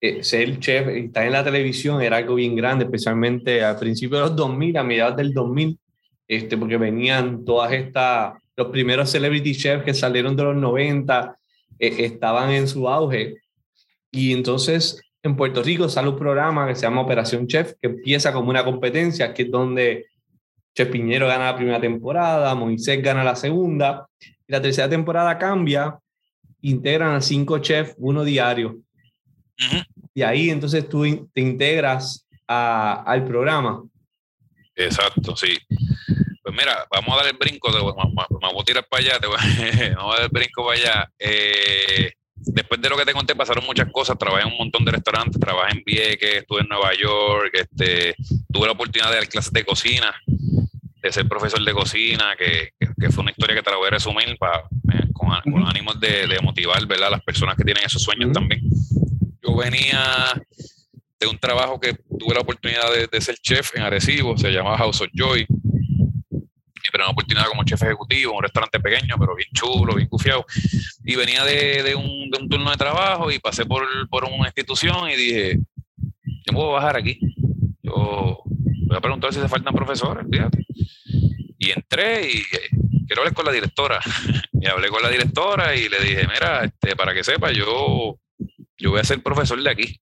eh, ser chef, estar en la televisión era algo bien grande, especialmente al principio de los 2000, a mediados del 2000, este, porque venían todas estas, los primeros celebrity chefs que salieron de los 90, eh, estaban en su auge y entonces en Puerto Rico sale un programa que se llama Operación Chef, que empieza como una competencia, que es donde Chef Piñero gana la primera temporada, Moisés gana la segunda, y la tercera temporada cambia, integran a cinco chefs, uno diario. Y ahí entonces tú te integras a, al programa. Exacto, sí. Pues mira, vamos a dar el brinco, voy a tirar para allá, te voy, <laughs> vamos a dar el brinco para allá. Eh, después de lo que te conté, pasaron muchas cosas. Trabajé en un montón de restaurantes, trabajé en Vieques, estuve en Nueva York, este, tuve la oportunidad de dar clases de cocina, de ser profesor de cocina, que, fue una historia que te la voy a resumir para, eh, con, ánimos de, motivar ¿verdad? a las personas que tienen esos sueños también. Yo venía de un trabajo que tuve la oportunidad de, ser chef en Arecibo, se llamaba House of Joy pero una oportunidad como chef ejecutivo, un restaurante pequeño, pero bien chulo, bien cufiado. Y venía de, de, un, de un, turno de trabajo y pasé por, por, una institución y dije, yo puedo bajar aquí. Yo voy a preguntar si se faltan profesores, fíjate. Y entré y eh, quiero hablar con la directora. <laughs> y hablé con la directora y le dije, mira, este, para que sepa, yo, yo voy a ser profesor de aquí.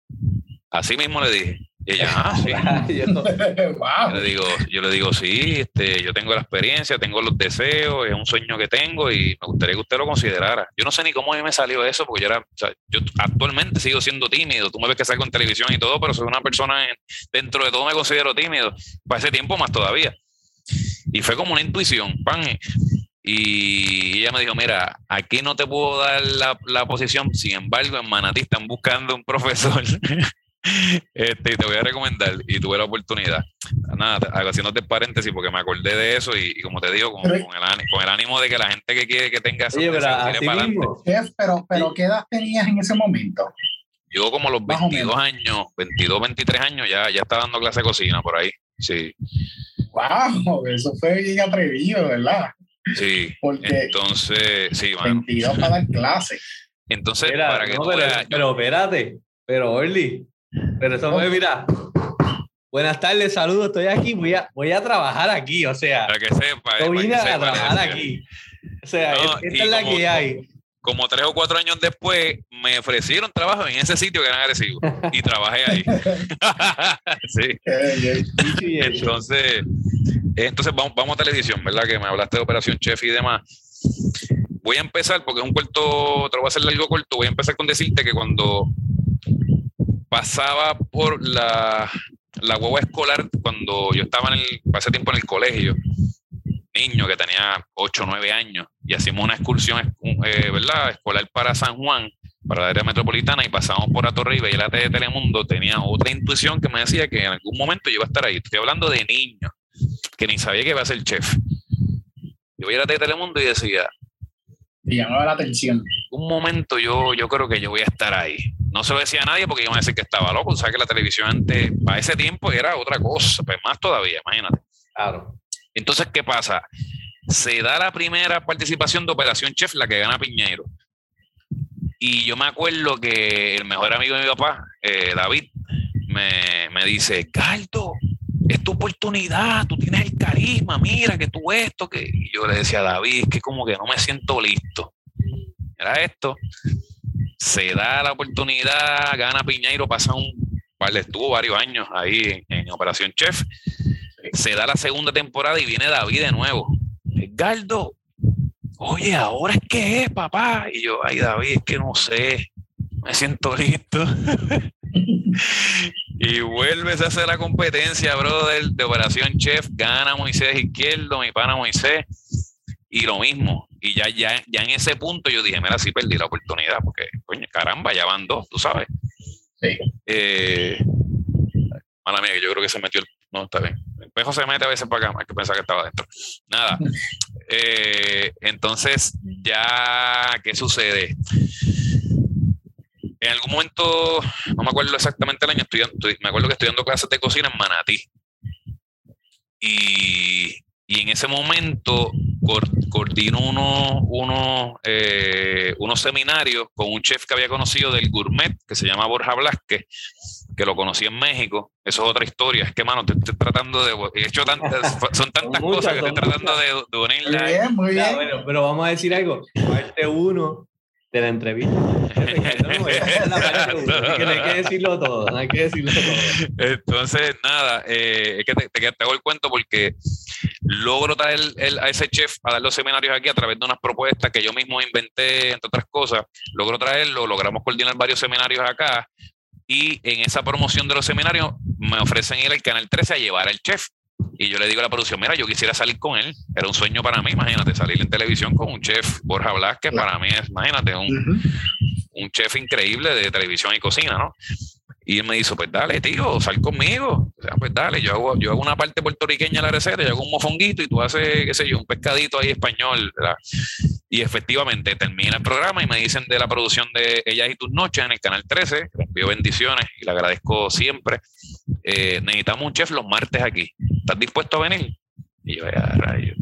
Así mismo le dije. Y ella, ah, sí. <laughs> yo, le digo, yo le digo, sí, este, yo tengo la experiencia, tengo los deseos, es un sueño que tengo y me gustaría que usted lo considerara. Yo no sé ni cómo a mí me salió eso, porque yo era, o sea, yo actualmente sigo siendo tímido. Tú me ves que salgo en televisión y todo, pero soy una persona, dentro de todo me considero tímido. Para ese tiempo más todavía. Y fue como una intuición, pan. Y ella me dijo, mira, aquí no te puedo dar la, la posición, sin embargo, en Manatí están buscando un profesor <laughs> Este, te voy a recomendar y tuve la oportunidad. Nada, haciéndote paréntesis porque me acordé de eso y, como te digo, con, el, con, el, ánimo de que la gente que quiere que tenga eso, pero, pero, ¿qué edad tenías en ese momento? Yo como los 22 años, 22, 23 años, ya, ya estaba dando clase de cocina por ahí. Sí. Wow, eso fue bien atrevido, ¿verdad? Sí. Porque entonces, sí, 22 para dar clase. Entonces, para que pero, espérate, pero Orly, pero eso fue, mira. Buenas tardes, saludos, estoy aquí, voy a, voy a trabajar aquí, o sea. Para que sepa. Yo vine a trabajar aquí. O sea, esta es la que hay. Como tres o cuatro años después, me ofrecieron trabajo en ese sitio que era agresivo y trabajé ahí. <laughs> <laughs> sí. entonces, entonces vamos, vamos a televisión, ¿verdad? Que me hablaste de Operación Chef y demás. Voy a empezar, porque es un corto, te lo voy a hacer largo corto, voy a empezar con decirte que cuando pasaba por la, la hueva escolar cuando yo estaba en el, pasé tiempo en el colegio, niño que tenía 8 o 9 años, y hacíamos una excursión eh, ¿verdad? escolar para San Juan, para la área metropolitana, y pasamos por la Torre y veía la de Telemundo, tenía otra intuición que me decía que en algún momento yo iba a estar ahí. Estoy hablando de niño, que ni sabía que iba a ser chef. Yo veía la de Telemundo y decía... Me llamaba la atención. Un momento yo, yo creo que yo voy a estar ahí. No se lo decía a nadie porque iba a decir que estaba loco. O sea que la televisión antes, para ese tiempo era otra cosa, pues más todavía, imagínate. Claro. Entonces, ¿qué pasa? Se da la primera participación de Operación Chef, la que gana Piñero. Y yo me acuerdo que el mejor amigo de mi papá, eh, David, me, me dice, Caldo, es tu oportunidad, tú tienes el carisma, mira que tú esto, que y yo le decía a David, es que como que no me siento listo. Era esto, se da la oportunidad, gana Piñeiro, pasa un par, estuvo varios años ahí en Operación Chef, se da la segunda temporada y viene David de nuevo. Edgardo, oye, ahora es que es, papá. Y yo, ay, David, es que no sé, me siento listo. <laughs> y vuelves a hacer la competencia, brother, de Operación Chef, gana Moisés Izquierdo, mi pana Moisés, y lo mismo. Y ya, ya, ya en ese punto yo dije, mira, sí perdí la oportunidad, porque, coño, caramba, ya van dos, tú sabes. Sí. Eh, mala mía, yo creo que se metió el no, está bien. El pejo se mete a veces para acá, hay que pensar que estaba dentro. Nada. <laughs> Eh, entonces, ya, ¿qué sucede? En algún momento, no me acuerdo exactamente el año, estudiando, me acuerdo que estudiando clases de cocina en Manatí. Y, y en ese momento coordino uno, uno, eh, unos seminarios con un chef que había conocido del gourmet, que se llama Borja Blasque, que lo conocí en México. Eso es otra historia. Es que, mano, te estoy tratando de. He hecho tantas, <laughs> son tantas cosas que estoy tratando de, de unirla. Muy bien, muy bien. pero vamos a decir algo. Parte uno de la entrevista. <laughs> hay que decirlo todo, hay que decirlo todo. Entonces, nada, eh, es que te, te, hago el cuento porque logro traer el, a ese chef a dar los seminarios aquí a través de unas propuestas que yo mismo inventé, entre otras cosas. Logro traerlo, logramos coordinar varios seminarios acá y en esa promoción de los seminarios me ofrecen ir al Canal 13 a llevar al chef. Y yo le digo a la producción, mira, yo quisiera salir con él. Era un sueño para mí, imagínate, salir en televisión con un chef, Borja Blasque, para mí es, imagínate, un, un chef increíble de televisión y cocina, ¿no? Y él me dijo, pues dale, tío, sal conmigo. O sea, pues dale, yo hago, yo hago una parte puertorriqueña de la receta, yo hago un mofonguito y tú haces, qué sé yo, un pescadito ahí español. ¿verdad? Y efectivamente termina el programa y me dicen de la producción de Ellas y tus noches en el Canal 13, les envío bendiciones y le agradezco siempre. Eh, necesitamos un chef los martes aquí. ¿Estás dispuesto a venir? Y yo, ya, rayo.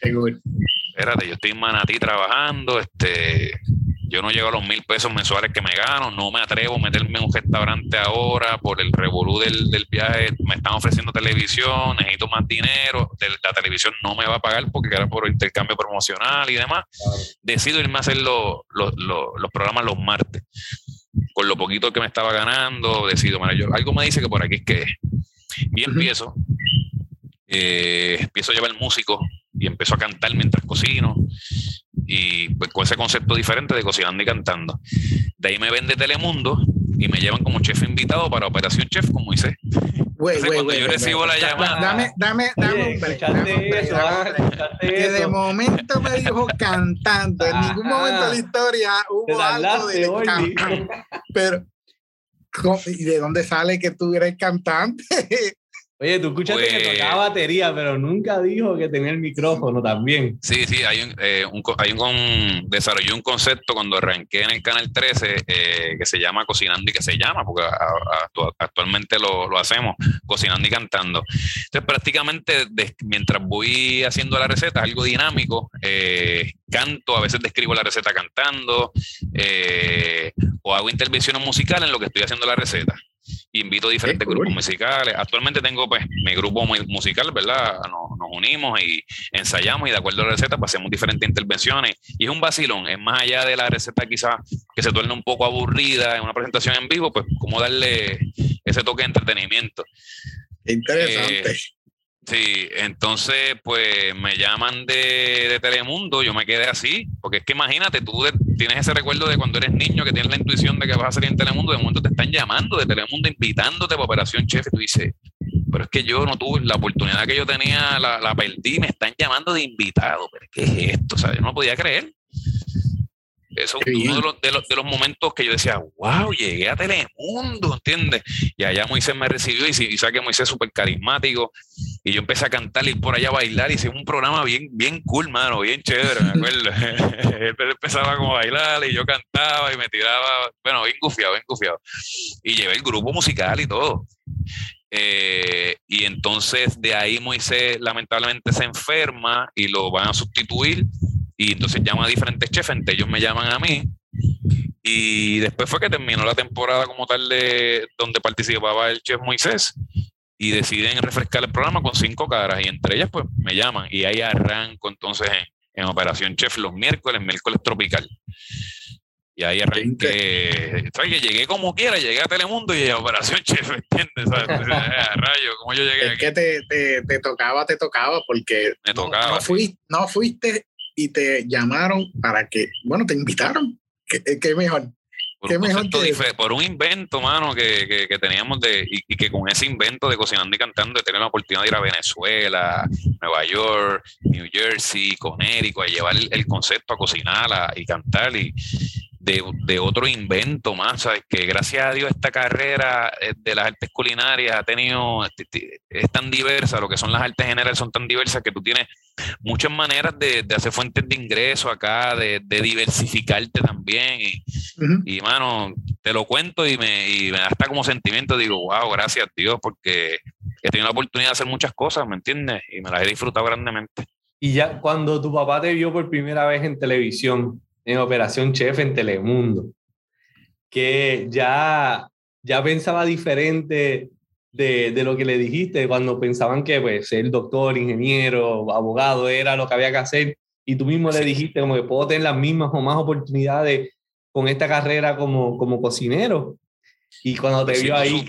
Espérate, yo estoy en Manatí trabajando, este, yo no llego a los mil pesos mensuales que me gano, no me atrevo a meterme en un restaurante ahora por el revolú del, del viaje, me están ofreciendo televisión, necesito más dinero, la televisión no me va a pagar porque era por intercambio promocional y demás. Decido irme a hacer los programas los martes. Con lo poquito que me estaba ganando, decido, mira, yo, algo me dice que por aquí es que Y empiezo, eh, empiezo a llevar el músico y empiezo a cantar mientras cocino y pues con ese concepto diferente de cocinando y cantando. De ahí me vende Telemundo y me llevan como chef invitado para Operación Chef con Moisés. Wey, cuando yo recibo la llamada. Dame, dame, dame, Que de momento me dijo <laughs> cantando. En ningún momento de la historia hubo algo de cantante. Pero, ¿y de dónde sale que tú eres cantante? Oye, tú escuchaste que pues tocaba batería, pero nunca dijo que tenía el micrófono también. Sí, sí, hay un, eh, un, hay un, desarrollé un concepto cuando arranqué en el Canal 13 eh, que se llama Cocinando y que se llama, porque actualmente lo, lo, hacemos, Cocinando y Cantando. Entonces, prácticamente mientras voy haciendo la receta, algo dinámico, eh, canto, a veces describo la receta cantando, o hago intervenciones musicales en lo que estoy haciendo la receta invito a diferentes grupos musicales. Actualmente tengo pues mi grupo musical, ¿verdad? Nos, nos, unimos y ensayamos y de acuerdo a la receta pues, hacemos diferentes intervenciones. Y es un vacilón, es más allá de la receta quizás que se torne un poco aburrida en una presentación en vivo, pues cómo darle ese toque de entretenimiento. Interesante. Eh, Sí, entonces pues me llaman de, Telemundo, yo me quedé así, porque es que imagínate, tú tienes ese recuerdo de cuando eres niño que tienes la intuición de que vas a salir en Telemundo, de momento te están llamando de Telemundo, invitándote para Operación Chef, y tú dices, pero es que yo no tuve la oportunidad que yo tenía, la, la perdí, me están llamando de invitado, pero ¿qué es esto? O sea, yo no podía creer. Eso es uno de los, de, los, de los, momentos que yo decía, wow, llegué a Telemundo, ¿entiendes? Y allá Moisés me recibió y, y sabe que Moisés súper carismático. Y yo empecé a cantar y por allá a bailar. Y hice un programa bien, bien cool, mano, bien chévere, me <laughs> acuerdo. <laughs> Él empezaba como a bailar y yo cantaba y me tiraba, bueno, bien gufiado, bien gufiado. Y llevé el grupo musical y todo. Eh, y entonces de ahí Moisés lamentablemente se enferma y lo van a sustituir y entonces llaman a diferentes chefs, entre ellos me llaman a mí. Y después fue que terminó la temporada como tal de donde participaba el chef Moisés y deciden refrescar el programa con cinco caras y entre ellas pues me llaman y ahí arranco entonces en, Operación Chef los miércoles, miércoles tropical. Y ahí arranqué, ¿sabes? Que llegué como quiera, llegué a Telemundo y a Operación Chef, ¿entiendes? ¿Sabes? <laughs> rayo, ¿cómo yo llegué es que te, te, te, tocaba, te tocaba, porque me tocaba, no, fuiste, no fuiste y te llamaron para que, bueno, te invitaron. ¿Qué, qué mejor? Por ¿Qué un, mejor por un invento, mano, que, que, que teníamos de, y, que con ese invento de cocinando y cantando, de tener la oportunidad de ir a Venezuela, Nueva York, New Jersey, Connecticut, a llevar el, concepto a cocinar y cantar y, de, de, otro invento más, ¿sabes? Que gracias a Dios esta carrera eh, de las artes culinarias ha tenido, es tan diversa, lo que son las artes generales son tan diversas que tú tienes muchas maneras de, de hacer fuentes de ingreso acá, de, de diversificarte también. Y, y, mano, te lo cuento y me, y me da hasta como sentimiento, digo, wow, gracias a Dios, porque he tenido la oportunidad de hacer muchas cosas, ¿me entiendes? Y me las he disfrutado grandemente. Y ya cuando tu papá te vio por primera vez en televisión, en Operación Chef en Telemundo, que ya, ya pensaba diferente de, de, lo que le dijiste cuando pensaban que pues, ser doctor, ingeniero, abogado era lo que había que hacer y tú mismo le dijiste como que puedo tener las mismas o más oportunidades con esta carrera como, como cocinero. Y cuando te pues vio ahí...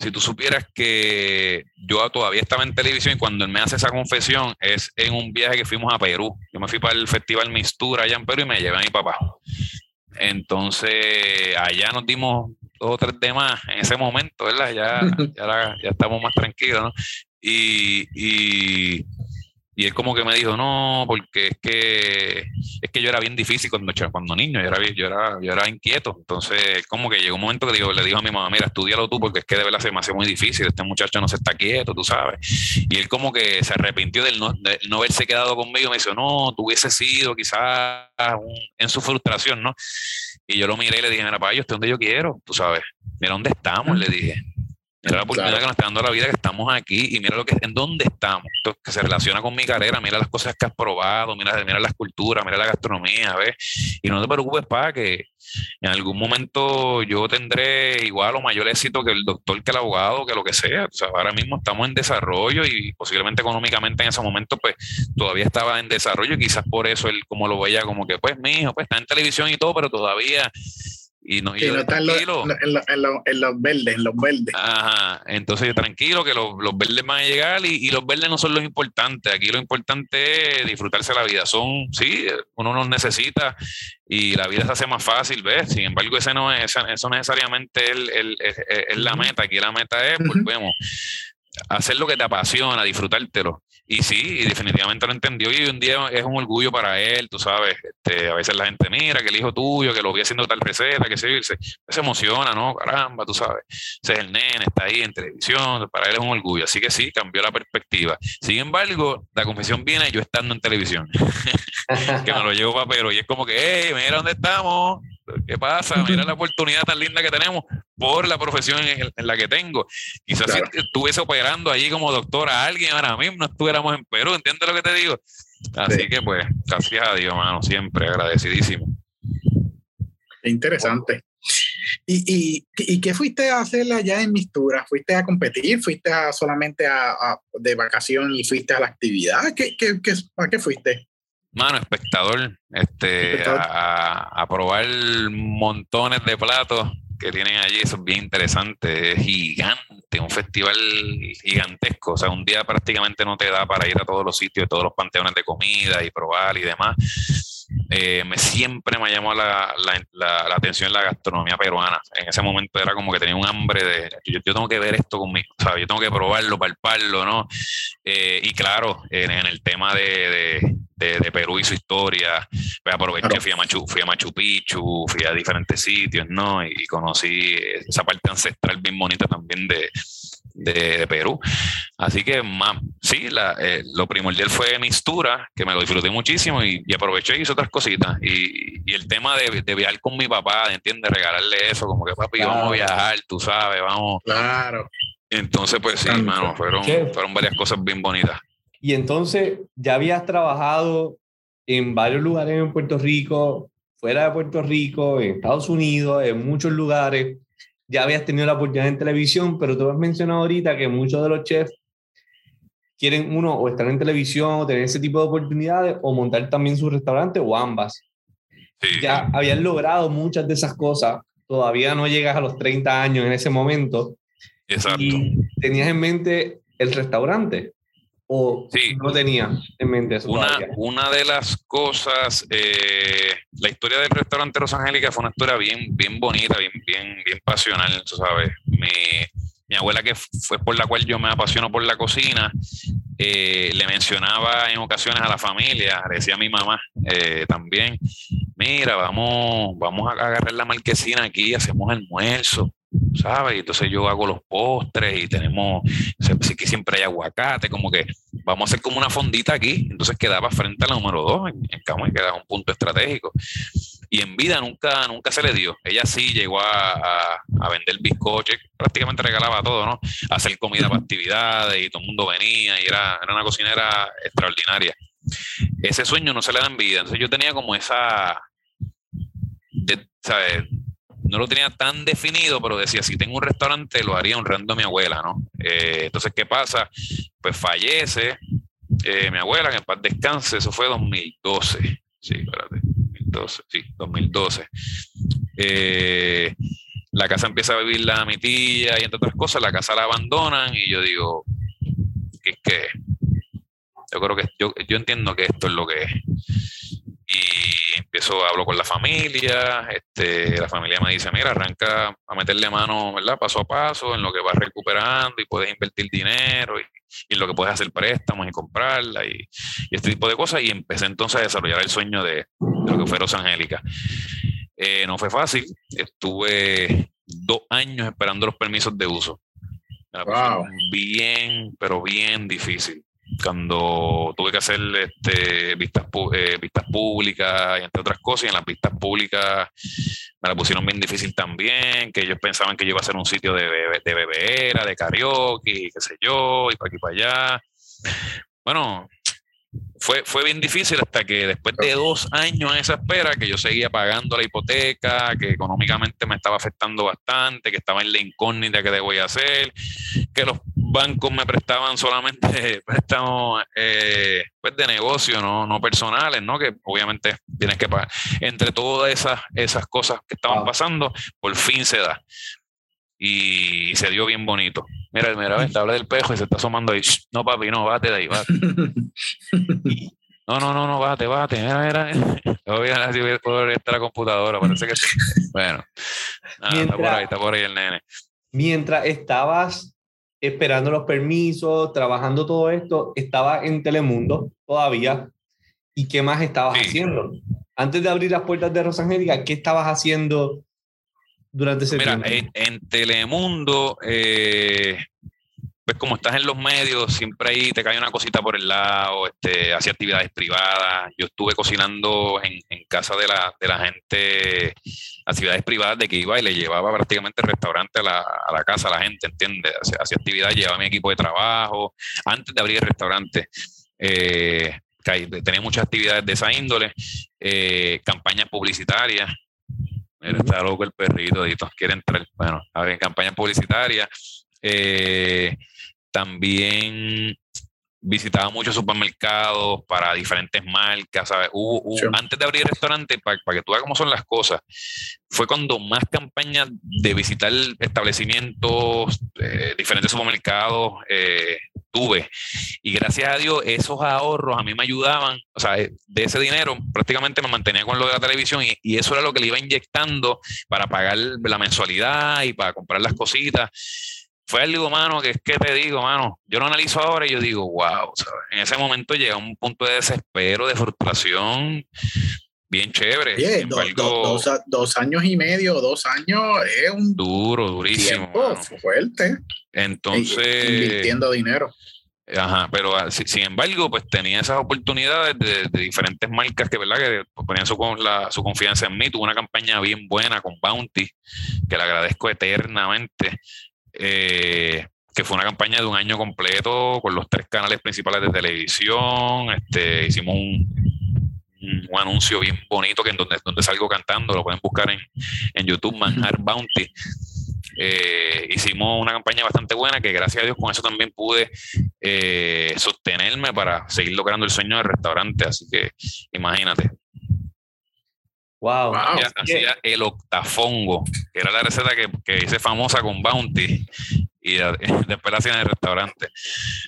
Si tú supieras que yo todavía estaba en televisión y cuando él me hace esa confesión es en un viaje que fuimos a Perú. Yo me fui para el festival Mistura allá en Perú y me llevé a mi papá. Entonces, allá nos dimos dos o tres demás en ese momento, ¿verdad? Ya, <laughs> ya, ya estamos más tranquilos, ¿no? Y, y, y él como que me dijo, no, porque es que, es que yo era bien difícil cuando, cuando niño, yo era, yo, era, yo era inquieto. Entonces, como que llegó un momento que digo, le dijo a mi mamá, mira, estudialo tú porque es que de verdad se me muy difícil, este muchacho no se está quieto, tú sabes. Y él como que se arrepintió del no, de no haberse quedado conmigo, me dijo, no, tú hubiese sido quizás en su frustración, ¿no? Y yo lo miré y le dije, mira, papá, yo estoy donde yo quiero, tú sabes. Mira dónde estamos, le dije. Mira la oportunidad que nos está dando la vida, que estamos aquí y mira lo que en dónde estamos, que se relaciona con mi carrera, mira las cosas que has probado, mira, mira las culturas, mira la gastronomía, ¿ves? Y no te preocupes, para que en algún momento yo tendré igual o mayor éxito que el doctor, que el abogado, que lo que sea. O sea, ahora mismo estamos en desarrollo y posiblemente económicamente en ese momento, pues todavía estaba en desarrollo y quizás por eso él como lo veía como que, pues, mi hijo, pues está en televisión y todo, pero todavía y no, y no está en, los, verdes, en los verdes. Ajá, entonces tranquilo que los, los, verdes van a llegar y, y, los verdes no son los importantes. Aquí lo importante es disfrutarse la vida. Son, sí, uno los necesita y la vida se hace más fácil, ¿ves? Sin embargo, ese no es, eso necesariamente es, la meta. Aquí la meta es, pues, vemos, hacer lo que te apasiona, disfrutártelo. Y sí, definitivamente lo entendió y un día es un orgullo para él, tú sabes. Este, a veces la gente mira que el hijo tuyo, que lo vi haciendo tal receta, que se, se, se emociona, ¿no? Caramba, tú sabes. Ese es el nene, está ahí en televisión, para él es un orgullo. Así que sí, cambió la perspectiva. Sin embargo, la confesión viene yo estando en televisión, <laughs> que me lo llevo papero y es como que, hey, mira dónde estamos, ¿Qué pasa? Mira la oportunidad tan linda que tenemos por la profesión en, la que tengo. Quizás si estuviese operando allí como doctor a alguien ahora mismo, no estuviéramos en Perú, ¿entiendes lo que te digo? Así que pues, gracias a Dios, mano, siempre agradecidísimo. Interesante. ¿Y, y, qué fuiste a hacer allá en Mistura? ¿Fuiste a competir? ¿Fuiste solamente a, de vacación y fuiste a la actividad? ¿Qué, qué, qué, ¿A qué fuiste? Mano, espectador, este, A, probar montones de platos que tienen allí, eso es bien interesante, es gigante, un festival gigantesco, o sea, un día prácticamente no te da para ir a todos los sitios, todos los panteones de comida y probar y demás. Eh, me siempre me llamó la, la, atención la gastronomía peruana. En ese momento era como que tenía un hambre de, yo, tengo que ver esto conmigo, ¿sabes? Yo tengo que probarlo, palparlo, ¿no? Eh, y claro, en, el tema de, de, Perú y su historia, pues aproveché, fui, a Machu, fui a Machu Picchu, fui a diferentes sitios, ¿no? Y, y conocí esa parte ancestral bien bonita también de, de, Perú. Así que, sí, la, eh, lo primordial fue Mistura, que me lo disfruté muchísimo y, aproveché y hice otras cositas. Y, y el tema de, de, viajar con mi papá, ¿entiendes? Regalarle eso, como que papi, vamos a viajar, tú sabes, vamos. Claro. Entonces, pues sí, hermano, fueron, fueron varias cosas bien bonitas. Y entonces, ya habías trabajado en varios lugares en Puerto Rico, fuera de Puerto Rico, en Estados Unidos, en muchos lugares ya habías tenido la oportunidad en televisión, pero tú has mencionado ahorita que muchos de los chefs quieren uno o estar en televisión o tener ese tipo de oportunidades o montar también su restaurante o ambas. Ya habían logrado muchas de esas cosas, todavía no llegas a los 30 años en ese momento. Exacto. Y tenías en mente el restaurante. ¿O no tenía en mente eso? Una, una de las cosas, eh, la historia del restaurante Rosangélica fue una historia bien, bien bonita, bien, bien, bien pasional, tú sabes. Mi, mi abuela, que fue por la cual yo me apasiono por la cocina, eh, le mencionaba en ocasiones a la familia, decía a mi mamá eh, también, mira, vamos, vamos a agarrar la marquesina aquí, hacemos almuerzo. ¿Sabes? Y entonces yo hago los postres y tenemos, sí que siempre hay aguacate, como que vamos a hacer como una fondita aquí. Entonces quedaba frente a la número dos en, en Camuy, que un punto estratégico. Y en vida nunca, nunca se le dio. Ella sí llegó a, a, vender bizcocho, prácticamente regalaba todo, ¿no? hacer comida para actividades y todo el mundo venía y era, era una cocinera extraordinaria. Ese sueño no se le da en vida. Entonces yo tenía como esa, ¿sabes? No lo tenía tan definido, pero decía, si tengo un restaurante, lo haría honrando a mi abuela, ¿no? Eh, entonces, ¿qué pasa? Pues fallece eh, mi abuela, que en paz descanse, eso fue 2012, sí, espérate, 2012, sí, 2012. Eh, la casa empieza a vivir la mi tía y entre otras cosas, la casa la abandonan y yo digo, ¿qué es que? Yo creo que yo, yo entiendo que esto es lo que es y empiezo, hablo con la familia, este, la familia me dice, mira, arranca a meterle mano, ¿verdad? Paso a paso en lo que vas recuperando y puedes invertir dinero y, y en lo que puedes hacer préstamos y comprarla y, este tipo de cosas. Y empecé entonces a desarrollar el sueño de, lo que fue Rosa Angélica. Eh, no fue fácil, estuve dos años esperando los permisos de uso. Bien, pero bien difícil cuando tuve que hacer este, vistas, eh, vistas públicas y entre otras cosas, y en las vistas públicas me la pusieron bien difícil también, que ellos pensaban que yo iba a ser un sitio de, de bebera, de karaoke, qué sé yo, y para aquí para allá. Bueno, fue, fue bien difícil hasta que después de dos años en esa espera, que yo seguía pagando la hipoteca, que económicamente me estaba afectando bastante, que estaba en la incógnita que debo hacer, que los bancos me prestaban solamente <laughs> préstamos eh, pues de negocio, no, no personales, ¿no? que obviamente tienes que pagar. Entre todas esas, esas cosas que estaban pasando, por fin se da. Y se dio bien bonito. Mira, mira, ven, habla del pejo y se está asomando ahí. No, papi, no, bate de ahí, bate. <laughs> No, no, no, no, bate, bate. Mira, mira. <laughs> Voy a así por esta la computadora. Parece que sí. <laughs> Bueno, está por ahí, está por ahí el nene. Mientras estabas esperando los permisos, trabajando todo esto, estaba en Telemundo todavía. ¿Y qué más estabas haciendo? Antes de abrir las puertas de Rosangélica, ¿qué estabas haciendo durante ese Mira, En, en, Telemundo, eh, pues como estás en los medios, siempre ahí te cae una cosita por el lado, este, hacía actividades privadas. Yo estuve cocinando en, casa de la, de la, gente, actividades privadas de que iba y le llevaba prácticamente el restaurante a la, a la casa a la gente, ¿entiendes? Hacía, actividades, llevaba mi equipo de trabajo, antes de abrir el restaurante. Eh, tenía muchas actividades de esa índole, eh, campañas publicitarias. Mira, está loco el perrito, quiere entrar. Bueno, a ver, campañas publicitarias. Eh, también visitaba muchos supermercados para diferentes marcas, ¿sabes? Antes de abrir el restaurante, para, que tú veas cómo son las cosas, fue cuando más campañas de visitar establecimientos, eh, diferentes supermercados, eh, tuve. Y gracias a Dios, esos ahorros a mí me ayudaban, o sea, de ese dinero prácticamente me mantenía con lo de la televisión y, y eso era lo que le iba inyectando para pagar la mensualidad y para comprar las cositas fue algo, mano, que es que te digo, mano, yo lo analizo ahora y yo digo, wow, ¿sabes? en ese momento llega un punto de desespero, de frustración, bien chévere. dos, años y medio, dos años es un duro, durísimo. fuerte. Entonces. Invirtiendo dinero. Ajá, pero ah, sin embargo, pues tenía esas oportunidades de, diferentes marcas que, ¿verdad? Que ponían su, la, su confianza en mí. Tuve una campaña bien buena con Bounty, que le agradezco eternamente. Eh, que fue una campaña de un año completo con los tres canales principales de televisión. Este, hicimos un, un, anuncio bien bonito que en donde, donde salgo cantando, lo pueden buscar en, en YouTube, Manjar Bounty. Eh, hicimos una campaña bastante buena que gracias a Dios con eso también pude eh, sostenerme para seguir logrando el sueño del restaurante. Así que imagínate, Wow. Hacía el octafongo, que era la receta que, que hice famosa con Bounty y <laughs> después la hacía en el restaurante.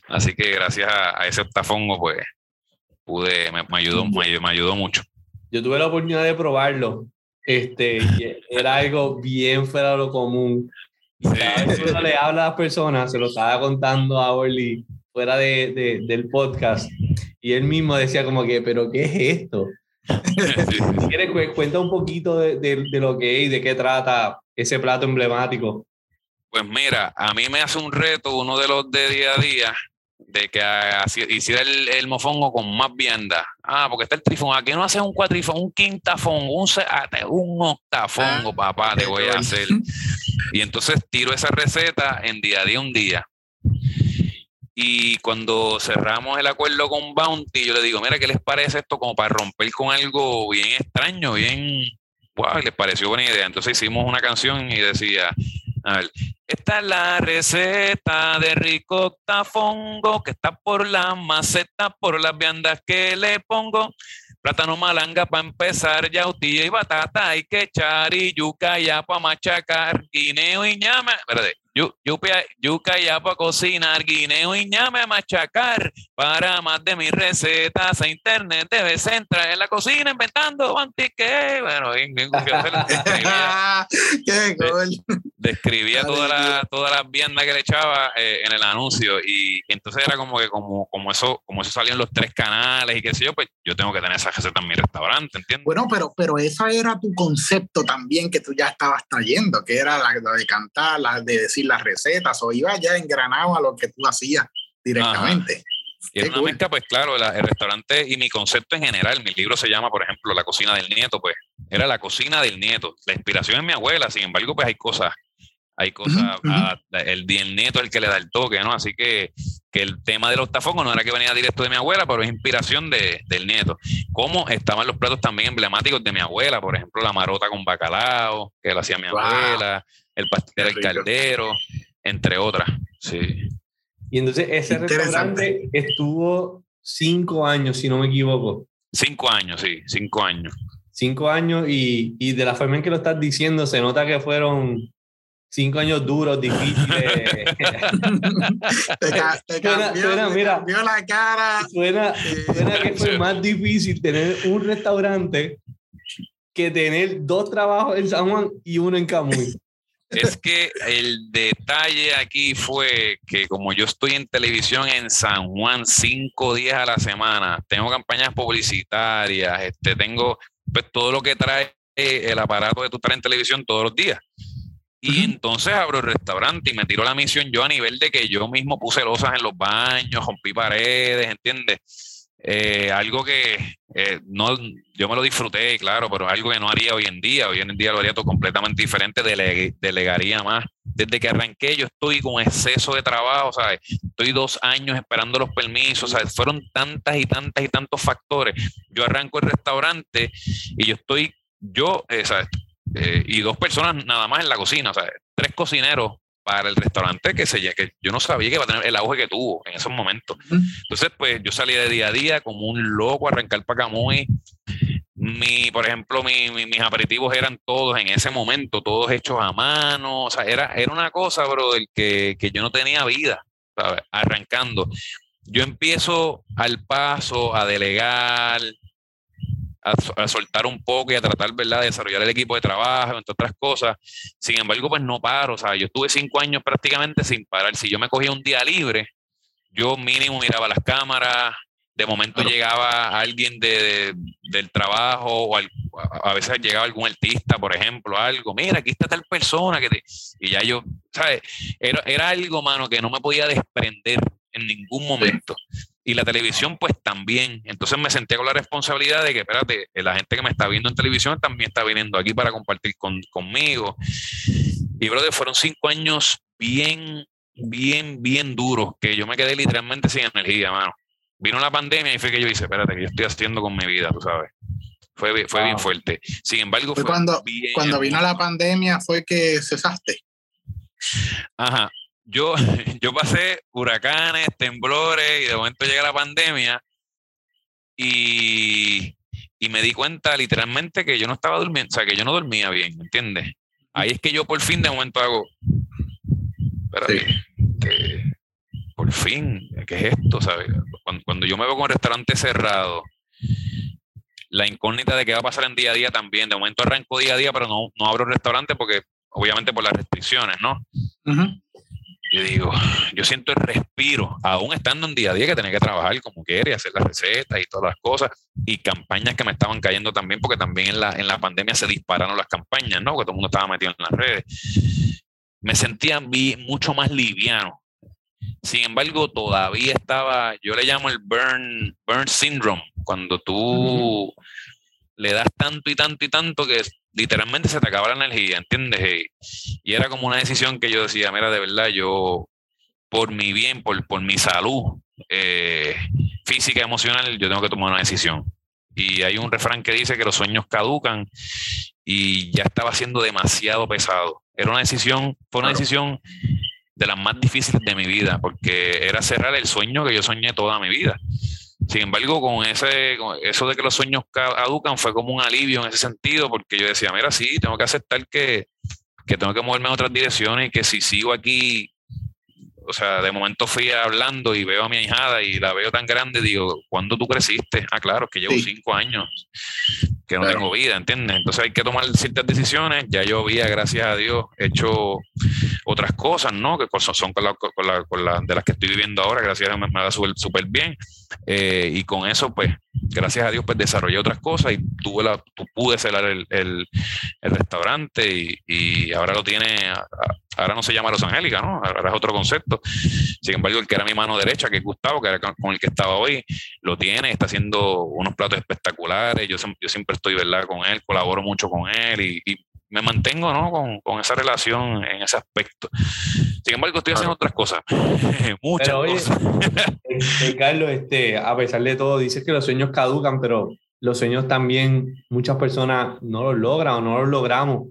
Así que gracias a, ese octafongo, pues pude, me, ayudó, me, ayudó mucho. Yo tuve la oportunidad de probarlo. Este, era algo bien fuera de lo común. Cada vez que uno le habla a las personas, se lo estaba contando a Orly fuera de, de, del podcast, y él mismo decía como que, pero ¿qué es esto? <laughs> si quieres, cuenta un poquito de, lo que es y de qué trata ese plato emblemático. Pues mira, a mí me hace un reto uno de los de día a día de que hiciera el, mofongo con más vianda. Ah, porque está el trifón. Aquí no hace un cuatrifón, un quintafón, un, un octafongo, ah, papá, te voy a hacer. <laughs> Y entonces tiro esa receta en día a día un día. Y cuando cerramos el acuerdo con Bounty, yo le digo, mira, ¿qué les parece esto como para romper con algo bien extraño, bien, wow, les pareció buena idea. Entonces hicimos una canción y decía, a ver, esta es la receta de rico tafongo que está por la maceta, por las viandas que le pongo. Plátano malanga para empezar, yautilla y batata hay que echar y yuca ya para machacar, guineo y ñame. Espérate, yuca ya para cocinar, guineo y ñame a machacar. Para más de mis recetas a internet debes entrar en la cocina inventando antique. Bueno, bien, bien describía, Qué describía todas las toda la viandas que le echaba eh, en el anuncio y, entonces era como que como, como eso como eso salían los tres canales y qué sé yo, pues yo tengo que tener esa receta en mi restaurante, ¿entiendes? Bueno, pero, pero esa era tu concepto también que tú ya estabas trayendo, que era la, de cantar, la de decir las recetas o iba ya engranado a lo que tú hacías directamente. Y en una mezcla, pues claro, el restaurante y mi concepto en general, mi libro se llama, por ejemplo, La cocina del nieto, pues era la cocina del nieto. La inspiración es mi abuela, sin embargo, pues hay cosas, hay cosas, el, el, nieto es el que le da el toque, ¿no? Así que, que el tema del octafongo no era que venía directo de mi abuela, pero es inspiración de, del nieto. Como estaban los platos también emblemáticos de mi abuela, por ejemplo, la marota con bacalao, que lo hacía mi abuela, el pastel del caldero, entre otras. Sí. Y entonces ese restaurante estuvo cinco años, si no me equivoco. Cinco años, sí, cinco años. Cinco años y, y de la forma en que lo estás diciendo, se nota que fueron cinco años duros, difíciles. <laughs> <laughs> te, cambió, mira, la cara. Suena, suena que fue <laughs> más difícil tener un restaurante que tener dos trabajos en San Juan y uno en Camuy. Es que el detalle aquí fue que como yo estoy en televisión en San Juan cinco días a la semana, tengo campañas publicitarias, este, tengo pues, todo lo que trae el aparato de tu estar en televisión todos los días. Y entonces abro el restaurante y me tiro la misión yo a nivel de que yo mismo puse losas en los baños, rompí paredes, ¿entiendes? Eh, algo que eh, no, yo me lo disfruté, claro, pero algo que no haría hoy en día. Hoy en día lo haría todo completamente diferente, delegaría más. Desde que arranqué yo estoy con exceso de trabajo, ¿sabes? Estoy dos años esperando los permisos, ¿sabes? Fueron tantas y tantas y tantos factores. Yo arranco el restaurante y yo estoy, yo, eh, ¿sabes? Y dos personas nada más en la cocina, ¿sabes? Tres cocineros para el restaurante que, se, que yo no sabía que iba a tener el auge que tuvo en esos momentos. Entonces, pues yo salí de día a día como un loco a arrancar para Camuy. Mi, por ejemplo, mis aperitivos eran todos en ese momento, todos hechos a mano. O sea, era, era una cosa, bro, del que, que yo no tenía vida, ¿sabes? Arrancando. Yo empiezo al paso a delegar, a, soltar un poco y a tratar, ¿verdad?, de desarrollar el equipo de trabajo, entre otras cosas. Sin embargo, pues no paro. O sea, yo estuve cinco años prácticamente sin parar. Si yo me cogía un día libre, yo mínimo miraba las cámaras. De momento llegaba alguien de, del trabajo o a veces llegaba algún artista, por ejemplo, algo. Mira, aquí está tal persona que te... Y ya yo, ¿sabes? Era, era algo, mano, que no me podía desprender en ningún momento y la televisión pues también. Entonces me sentía con la responsabilidad de que, espérate, eh, la gente que me está viendo en televisión también está viniendo aquí para compartir conmigo. Y, brother, fueron cinco años bien, bien, bien duros, que yo me quedé literalmente sin energía, mano. Vino la pandemia y fue que yo hice, espérate, que yo estoy haciendo con mi vida, tú sabes. Fue, fue bien fuerte. Sin embargo, fue, cuando, cuando vino la pandemia fue que cesaste. Ajá, yo, <laughs> yo pasé huracanes, temblores y de momento llega la pandemia y, me di cuenta literalmente que yo no estaba durmiendo, o sea, que yo no dormía bien, ¿entiendes? Ahí es que yo por fin de momento hago, espérate, que por fin, ¿qué es esto? ¿sabes? Cuando, yo me veo con un restaurante cerrado, la incógnita de qué va a pasar en día a día también, de momento arranco día a día, pero no, no abro restaurante porque obviamente por las restricciones, ¿no? Yo digo, yo siento el respiro, aún estando en día a día que tenía que trabajar como quiere, hacer las recetas y todas las cosas, y campañas que me estaban cayendo también, porque también en la, en la pandemia se dispararon las campañas, ¿no? Porque todo el mundo estaba metido en las redes. Me sentía mucho más liviano. Sin embargo, todavía estaba, yo le llamo el burn, burn syndrome, cuando tú le das tanto y tanto y tanto que literalmente se te acaba la energía, ¿entiendes? Y, era como una decisión que yo decía, mira, de verdad, yo, por mi bien, por, por mi salud eh, física y emocional, yo tengo que tomar una decisión. Y hay un refrán que dice que los sueños caducan y ya estaba siendo demasiado pesado. Era una decisión, fue una decisión de las más difíciles de mi vida, porque era cerrar el sueño que yo soñé toda mi vida. Sin embargo, con ese, eso de que los sueños caducan fue como un alivio en ese sentido, porque yo decía, mira, sí, tengo que aceptar que, que tengo que moverme en otras direcciones y que si sigo aquí, o sea, de momento fui hablando y veo a mi hijada y la veo tan grande, digo, ¿cuándo tú creciste? Ah, claro, que llevo cinco años que no tengo vida, ¿entiendes? Entonces hay que tomar ciertas decisiones. Ya yo había, gracias a Dios, hecho otras cosas, ¿no? Que son con la, con la, de las que estoy viviendo ahora, gracias a Dios me, me da súper bien. Eh, y con eso, pues, gracias a Dios, pues desarrollé otras cosas y tuve la, pude celar el, restaurante y, ahora lo tiene, ahora no se llama Los Angélica, ¿no? Ahora es otro concepto. Sin embargo, el que era mi mano derecha, que es Gustavo, que era con el que estaba hoy, lo tiene, está haciendo unos platos espectaculares. Yo, yo siempre estoy, ¿verdad?, con él, colaboro mucho con él y me mantengo ¿no? con, con, esa relación en ese aspecto. Sin embargo, estoy haciendo otras cosas, <laughs> muchas cosas. Eh, eh, Carlos, este, a pesar de todo, dices que los sueños caducan, pero los sueños también muchas personas no los logran o no los logramos.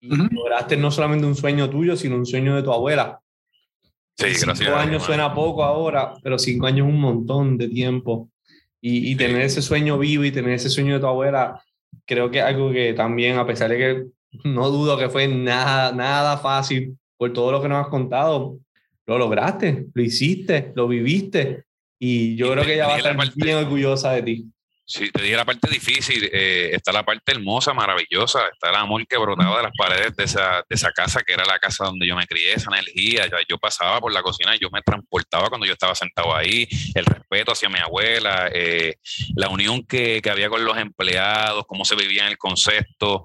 Lograste no solamente un sueño tuyo, sino un sueño de tu abuela. Sí, gracias. Cinco años suena poco ahora, pero cinco años es un montón de tiempo. Y, y tener ese sueño vivo y tener ese sueño de tu abuela, creo que es algo que también, a pesar de que no dudo que fue nada, nada fácil por todo lo que nos has contado. Lo lograste, lo hiciste, lo viviste y yo creo que ella va a estar bien orgullosa de ti. Sí, te dije la parte difícil, eh, está la parte hermosa, maravillosa, está el amor que brotaba de las paredes de esa, de esa casa, que era la casa donde yo me crié, esa energía, yo, pasaba por la cocina y yo me transportaba cuando yo estaba sentado ahí, el respeto hacia mi abuela, eh, la unión que, que, había con los empleados, cómo se vivía en el concepto,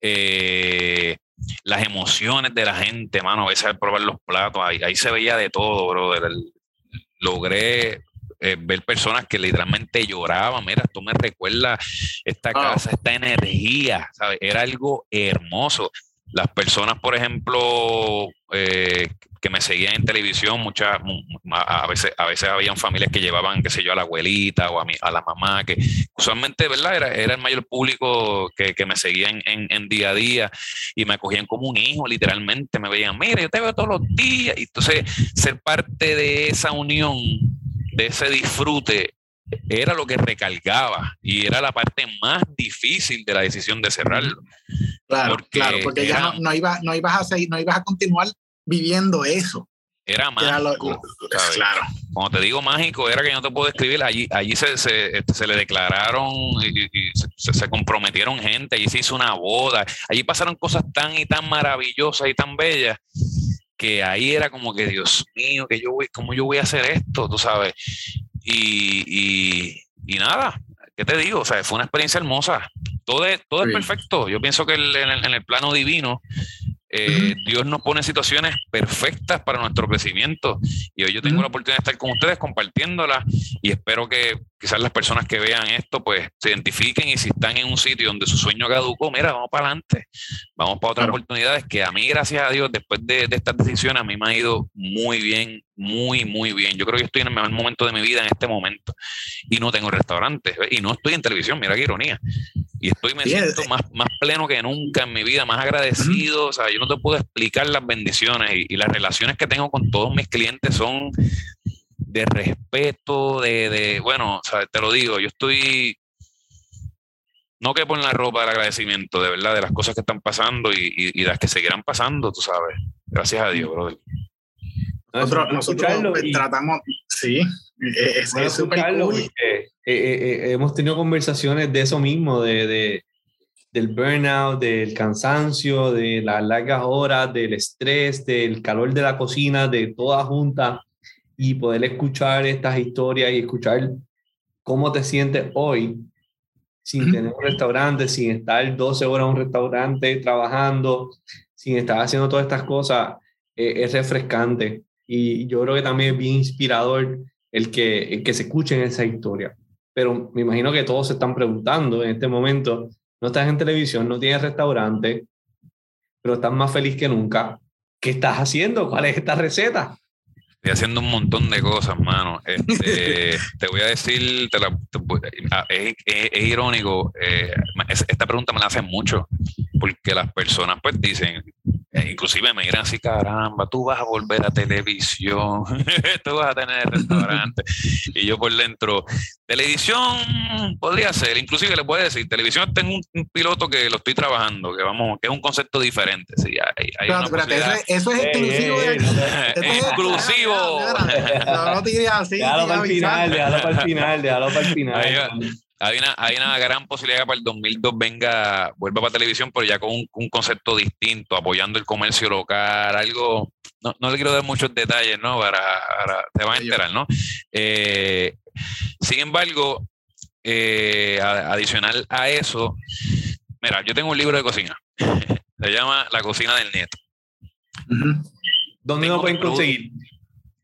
eh, las emociones de la gente, mano, a veces al probar los platos, ahí, ahí se veía de todo, brother. Logré eh, ver personas que literalmente lloraban, mira, esto me recuerda esta casa, esta energía, ¿sabes? Era algo hermoso. las personas, por ejemplo, eh, que me seguían en televisión, muchas, a veces, a veces habían familias que llevaban, qué sé yo, a la abuelita o a, mi, a la mamá, que usualmente, ¿verdad? Era, era el mayor público que, que me seguían en, en, día a día y me acogían como un hijo, literalmente. Me veían, mira, yo te veo todos los días. Y entonces, ser parte de esa unión, de ese disfrute, era lo que recargaba y era la parte más difícil de la decisión de cerrarlo. Claro, porque claro, porque ya no, no, ibas, no ibas a seguir, no ibas a continuar viviendo eso. Era mágico. claro. Cuando te digo mágico, era que no te puedo describir. Allí, allí se, se, este, se le declararon y, se, se, comprometieron gente. Allí se hizo una boda. Allí pasaron cosas tan y tan maravillosas y tan bellas que ahí era como que, Dios mío, que yo voy, ¿cómo yo voy a hacer esto? Tú sabes. Y, y, y nada, ¿qué te digo? O sea, fue una experiencia hermosa. Todo es, todo es perfecto. Yo pienso que en, el, en el plano divino eh, Dios nos pone situaciones perfectas para nuestro crecimiento y hoy yo tengo la oportunidad de estar con ustedes compartiéndolas y espero que quizás las personas que vean esto pues se identifiquen y si están en un sitio donde su sueño caducó, mira, vamos para adelante, vamos para otras oportunidades que a mí, gracias a Dios, después de, de estas decisiones, a mí me ha ido muy bien, muy, muy bien. Yo creo que estoy en el mejor momento de mi vida en este momento y no tengo restaurantes y no estoy en televisión, mira qué ironía. Y estoy, me siento más, más pleno que nunca en mi vida, más agradecido. O sea, yo no te puedo explicar las bendiciones y, las relaciones que tengo con todos mis clientes son de respeto, de, de, bueno, o sea, te lo digo, yo estoy, no que en la ropa del agradecimiento, de verdad, de las cosas que están pasando y, y, las que seguirán pasando, tú sabes. Gracias a Dios, brother. Nosotros, nosotros tratamos, sí, es súper cool. Eh, eh, eh, hemos tenido conversaciones de eso mismo, de, de, del burnout, del cansancio, de las largas horas, del estrés, del calor de la cocina, de toda junta, y poder escuchar estas historias y escuchar cómo te sientes hoy sin tener un restaurante, sin estar 12 horas en un restaurante trabajando, sin estar haciendo todas estas cosas, es refrescante. Y yo creo que también es bien inspirador el que, que se escuchen esa historia. Pero me imagino que todos se están preguntando en este momento, no estás en televisión, no tienes restaurante, pero estás más feliz que nunca. ¿Qué estás haciendo? ¿Cuál es esta receta? Estoy haciendo un montón de cosas, mano. Este, <laughs> te voy a decir, ah, es, irónico, eh, esta pregunta me la hacen mucho, porque las personas pues dicen, eh, inclusive me dirán así, caramba, tú vas a volver a televisión, <laughs> tú vas a tener restaurante. y yo por dentro, televisión podría ser, inclusive le puedo decir, televisión tengo un, piloto que lo estoy trabajando, que vamos, que es un concepto diferente. Sí, hay, hay eso, es, exclusivo de exclusivo. No, no te diría así. Déjalo para el final, déjalo para el final, déjalo para el final hay una, hay una gran posibilidad que para el 2002 venga, vuelva para televisión, pero ya con un, concepto distinto, apoyando el comercio local, algo, no, no le quiero dar muchos detalles, ¿no? Para, te van a enterar, ¿no? Eh, sin embargo, eh, adicional a eso, mira, yo tengo un libro de cocina, <laughs> se llama La cocina del nieto. ¿Dónde lo pueden conseguir?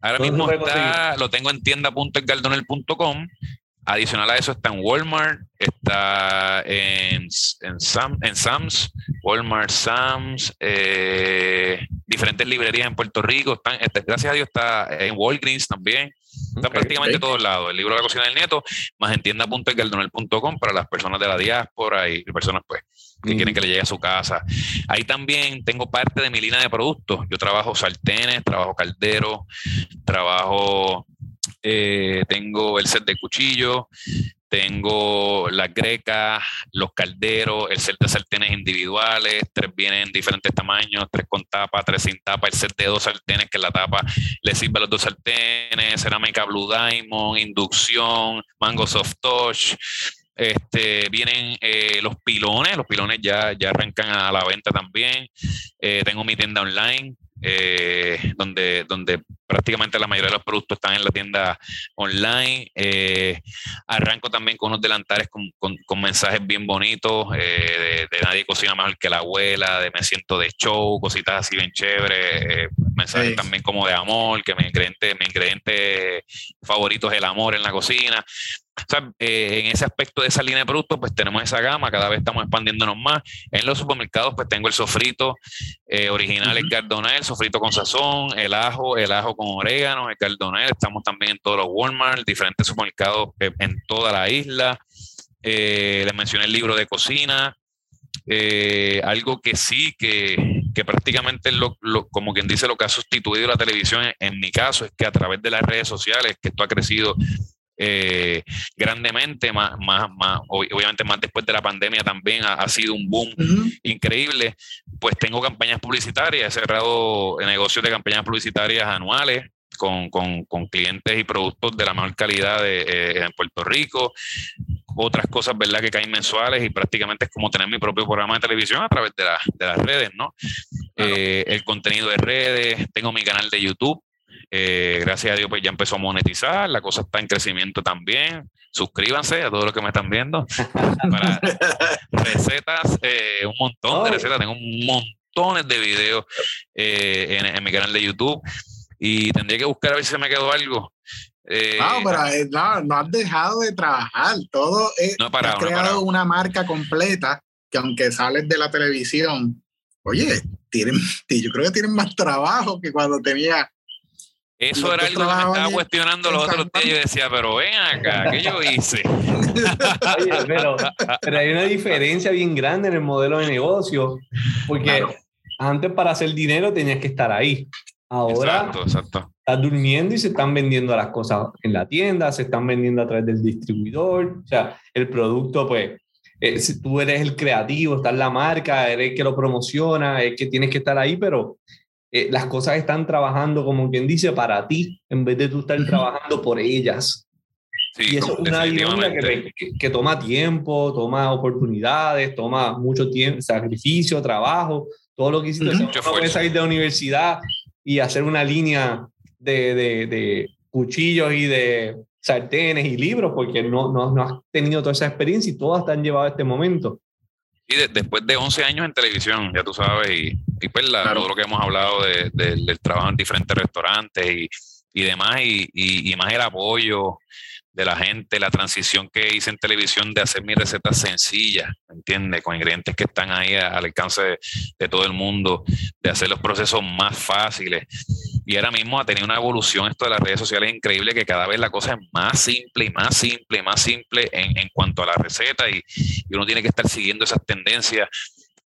Ahora mismo está, lo tengo en tienda.elgaldonel.com Adicional a eso está en Walmart, está en, en, Sam, en Sam's, Walmart, Sam's, eh, diferentes librerías en Puerto Rico. Están, este, gracias a Dios está en Walgreens también. Está prácticamente todos lados. El libro de la cocina del nieto, más en tienda.elgaldonel.com para las personas de la diáspora y personas pues que quieren que le llegue a su casa. Ahí también tengo parte de mi línea de productos. Yo trabajo sartenes, trabajo calderos, trabajo eh, tengo el set de cuchillo, tengo las grecas, los calderos, el set de sartenes individuales, tres vienen en diferentes tamaños, tres con tapa, tres sin tapa, el set de dos sartenes que la tapa le sirve a los dos sartenes, cerámica Blue Diamond, inducción, Mango Soft Touch. Este, vienen eh, los pilones, los pilones ya, ya arrancan a la venta también. Eh, tengo mi tienda online, eh, donde, donde prácticamente la mayoría de los productos están en la tienda online. Eh, arranco también con unos delantares con, con, mensajes bien bonitos, eh, de, nadie cocina mejor que la abuela, de me siento de show, cositas así bien chéveres, mensajes también como de amor, que mi ingrediente, mi ingrediente favorito es el amor en la cocina. Eh, en ese aspecto de esa línea de productos, pues tenemos esa gama, cada vez estamos expandiéndonos más. En los supermercados, pues tengo el sofrito eh, original, el cardonel, el sofrito con sazón, el ajo, el ajo con orégano, el cardonel. Estamos también en todos los Walmart, diferentes supermercados eh, en toda la isla. les mencioné el libro de cocina. algo que sí, que, que prácticamente lo, como quien dice lo que ha sustituido la televisión en, en, mi caso es que a través de las redes sociales, que esto ha crecido eh, grandemente, más, más, más, obviamente más después de la pandemia también ha, sido un boom increíble. Pues tengo campañas publicitarias, he cerrado negocios de campañas publicitarias anuales con, con, con clientes y productos de la mejor calidad de, eh, en Puerto Rico. Otras cosas, ¿verdad?, que caen mensuales y prácticamente es como tener mi propio programa de televisión a través de, de las redes, ¿no? Eh, el contenido de redes, tengo mi canal de YouTube eh, gracias a Dios, pues ya empezó a monetizar, la cosa está en crecimiento también. Suscríbanse a todos los que me están viendo. <laughs> Para recetas, eh, un montón de recetas, tengo un montón de videos eh, en, mi canal de YouTube y tendría que buscar a ver si se me quedó algo. no, pero no, has dejado de trabajar. Todo es, no has creado una marca completa que aunque sales de la televisión, oye, tienen, <laughs> yo creo que tienen más trabajo que cuando tenía eso era algo que me estaba cuestionando los otros días. Yo decía, pero ven acá, ¿qué yo hice? <laughs> <laughs> pero, hay una diferencia bien grande en el modelo de negocio, porque antes para hacer dinero tenías que estar ahí. Ahora exacto, estás durmiendo y se están vendiendo las cosas en la tienda, se están vendiendo a través del distribuidor. O sea, el producto, pues, eh, si tú eres el creativo, está en la marca, eres el que lo promociona, es que tienes que estar ahí, pero eh, las cosas están trabajando, como quien dice, para ti, en vez de tú estar trabajando por ellas. y eso es una dinámica que, que, toma tiempo, toma oportunidades, toma mucho tiempo, sacrificio, trabajo, todo lo que hiciste. Uh -huh. No puedes salir de la universidad y hacer una línea de, de, de, cuchillos y de sartenes y libros porque no, no, no has tenido toda esa experiencia y todas te han llevado a este momento. Y después de 11 años en televisión, ya tú sabes, y, y pues todo lo que hemos hablado de, del trabajo en diferentes restaurantes y, y demás, y, y, más el apoyo de la gente, la transición que hice en televisión de hacer mis recetas sencillas, ¿me entiendes? Con ingredientes que están ahí al alcance de, todo el mundo, de hacer los procesos más fáciles. Y ahora mismo ha tenido una evolución esto de las redes sociales increíble, que cada vez la cosa es más simple y más simple y más simple en, en cuanto a la receta y, y uno tiene que estar siguiendo esas tendencias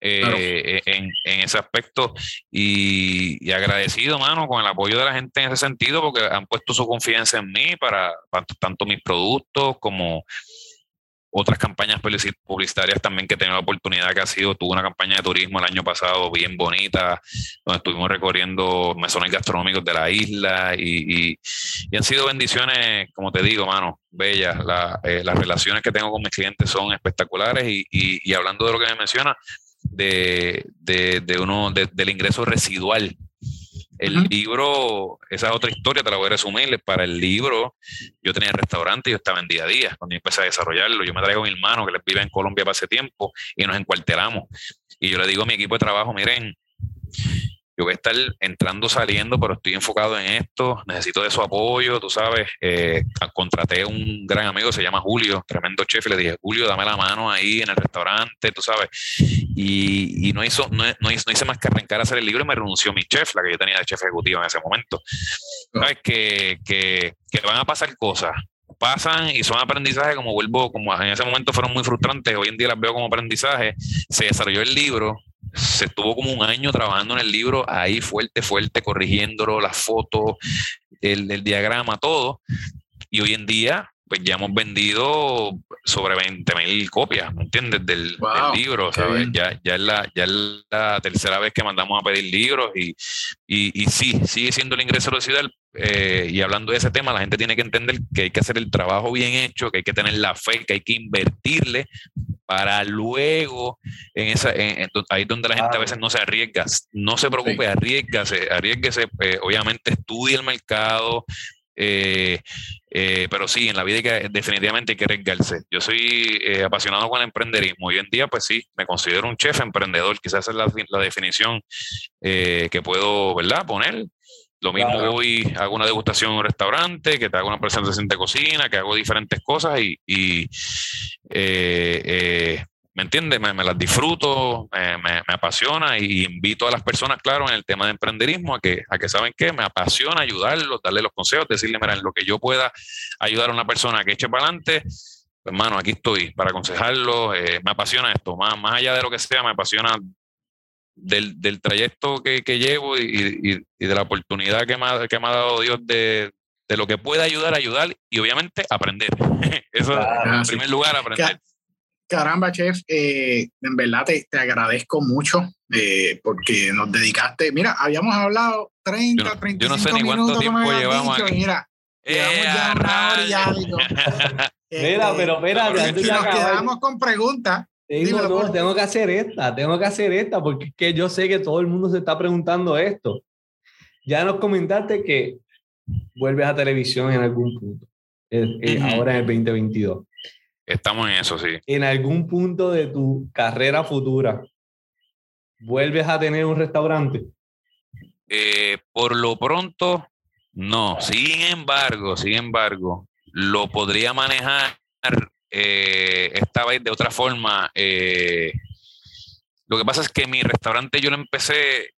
eh, en, en, ese aspecto. Y, agradecido, mano, con el apoyo de la gente en ese sentido, porque han puesto su confianza en mí para, tanto mis productos como otras campañas publicitarias también que he tenido la oportunidad que ha sido, tuve una campaña de turismo el año pasado bien bonita, donde estuvimos recorriendo mesones gastronómicos de la isla y, y, y han sido bendiciones, como te digo, mano, bellas. La, eh, las relaciones que tengo con mis clientes son espectaculares y, y hablando de lo que me menciona, de, de, de uno, de, del ingreso residual. El libro, esa es otra historia, te la voy a resumir. Para el libro, yo tenía restaurante y yo estaba en día a día. Cuando yo empecé a desarrollarlo, yo me traigo a mi hermano que vive en Colombia para hace tiempo y nos encuartelamos. Y yo le digo a mi equipo de trabajo, miren, yo voy a estar entrando, saliendo, pero estoy enfocado en esto, necesito de su apoyo, tú sabes, eh, contraté un gran amigo, se llama Julio, tremendo chef, y le dije, Julio, dame la mano ahí en el restaurante, tú sabes, y, y no, hizo, no, no, hizo, no, hice más que arrancar a hacer el libro y me renunció mi chef, la que yo tenía de chef ejecutivo en ese momento. ¿Sabes? Que, que, que van a pasar cosas, pasan y son aprendizajes como vuelvo, como en ese momento fueron muy frustrantes, hoy en día las veo como aprendizaje, se desarrolló el libro, se estuvo como un año trabajando en el libro, ahí fuerte, fuerte, corrigiéndolo, las fotos, el, el diagrama, todo. Y hoy en día, pues ya hemos vendido sobre 20 mil copias, ¿me entiendes? Del, libro, ¿sabes? Ya, ya, es la, ya es la tercera vez que mandamos a pedir libros y, y, y sí, sigue siendo el ingreso residual. Eh, y hablando de ese tema, la gente tiene que entender que hay que hacer el trabajo bien hecho, que hay que tener la fe, que hay que invertirle para luego, en esa, en, ahí donde la gente a veces no se arriesga, no se preocupe, sí. arriesgase, arriesguese, eh, obviamente estudie el mercado, eh, eh, pero sí, en la vida hay que, definitivamente hay que arriesgarse. Yo soy apasionado con el emprenderismo. Hoy en día, pues sí, me considero un chef emprendedor. Quizás esa es la, la definición que puedo, ¿verdad?, poner. Lo mismo voy, hago una degustación en un restaurante, que te hago una presentación de cocina, que hago diferentes cosas y, y eh, eh, ¿me entiendes? Me, las disfruto, me, me, apasiona y invito a las personas, claro, en el tema de emprenderismo a que, a que saben que me apasiona ayudarlos, darle los consejos, decirle, mira, en lo que yo pueda ayudar a una persona que eche para adelante, pues, hermano, aquí estoy para aconsejarlo, eh, me apasiona esto, más, más allá de lo que sea, me apasiona del, del trayecto que, que llevo y, y, de la oportunidad que me ha, que me ha dado Dios de, de lo que pueda ayudar a ayudar y obviamente aprender. <laughs> Eso en primer lugar, aprender. Caramba, chef, eh, en verdad te, te agradezco mucho eh, porque nos dedicaste. Mira, habíamos hablado 30, yo no, 35 yo no sé ni cuánto tiempo llevamos aquí. mira, llevamos ya una hora y algo. <laughs> mira, pero espera, y nos quedamos con preguntas. Tengo, tengo que hacer esta, tengo que hacer esta, porque es que yo sé que todo el mundo se está preguntando esto. Ya nos comentaste que vuelves a televisión en algún punto, ahora en el 2022. Estamos en eso, sí. En algún punto de tu carrera futura, ¿vuelves a tener un restaurante? Eh, por lo pronto, no. Sin embargo, sin embargo, lo podría manejar eh, esta vez de otra forma. Eh, lo que pasa es que mi restaurante yo lo empecé,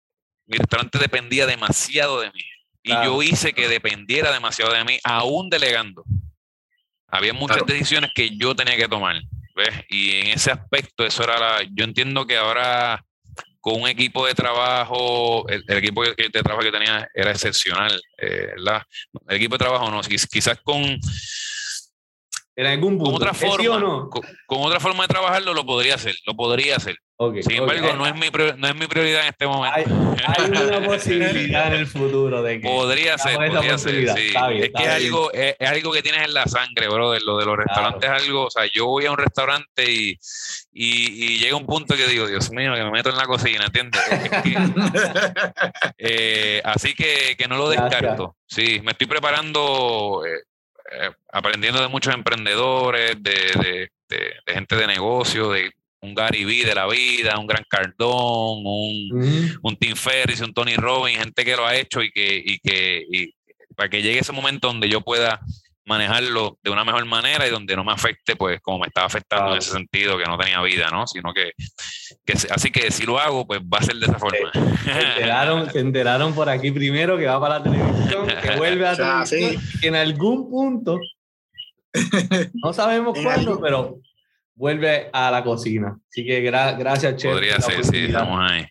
mi restaurante dependía demasiado de mí. Y yo hice que dependiera demasiado de mí, aún delegando. Había muchas decisiones que yo tenía que tomar. ¿ves? Y en ese aspecto, eso era la. Yo entiendo que ahora con un equipo de trabajo, el, equipo de, trabajo que tenía era excepcional, eh, ¿verdad? El equipo de trabajo no, quizás con en algún punto. Con otra forma, no? con, otra forma de trabajarlo lo podría hacer, lo podría hacer. Sin embargo, no, es mi, no es mi prioridad en este momento. Hay, una <laughs> posibilidad en el futuro de que. Podría ser, podría ser, sí. es que es algo, es, algo que tienes en la sangre, brother. Lo de los restaurantes es algo. O sea, yo voy a un restaurante y, y, y, llega un punto que digo, Dios mío, que me meto en la cocina, ¿entiendes? <laughs> eh, así que, que no lo descarto. Sí, me estoy preparando. Eh, eh, aprendiendo de muchos emprendedores, de, gente de negocio, de un Gary Vee de la vida, un Gran Cardón, un, un Tim Ferriss, un Tony Robbins, gente que lo ha hecho y que, y que y para que llegue ese momento donde yo pueda manejarlo de una mejor manera y donde no me afecte, pues como me estaba afectando en ese sentido, que no tenía vida, ¿no? Sino que, que, así que si lo hago, pues va a ser de esa forma. Se enteraron, se enteraron por aquí primero que va para la televisión, que vuelve a <laughs> la televisión, que en algún punto, <laughs> no sabemos cuándo, pero vuelve a la cocina. Así que gracias, Chef. Podría ser, sí, estamos ahí.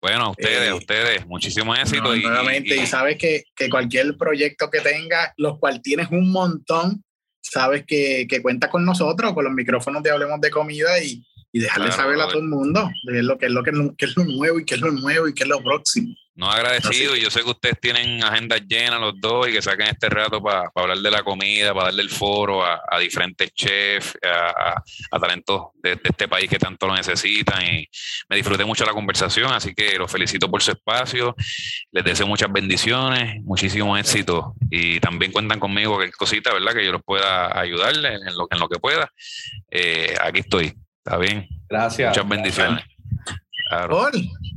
Bueno, a ustedes, a eh, ustedes, muchísimo éxito. y, nuevamente, y, sabes que, que, cualquier proyecto que tengas, los cuales tienes un montón, sabes que, que cuenta con nosotros, con los micrófonos de Hablemos de Comida y, y dejarle saber a todo el mundo de lo que es lo que, es lo nuevo y qué es lo nuevo y qué es lo próximo. No agradecido, y yo sé que ustedes tienen agendas llenas los dos y que saquen este rato para hablar de la comida, para darle el foro a, diferentes chefs, a, talentos de, este país que tanto lo necesitan. Y me disfruté mucho la conversación, así que los felicito por su espacio. Les deseo muchas bendiciones, muchísimo éxito y también cuentan conmigo cualquier cosita, ¿verdad? Que yo los pueda en lo, en lo que pueda. Eh, aquí estoy, ¿está bien? Gracias. Muchas bendiciones. Claro.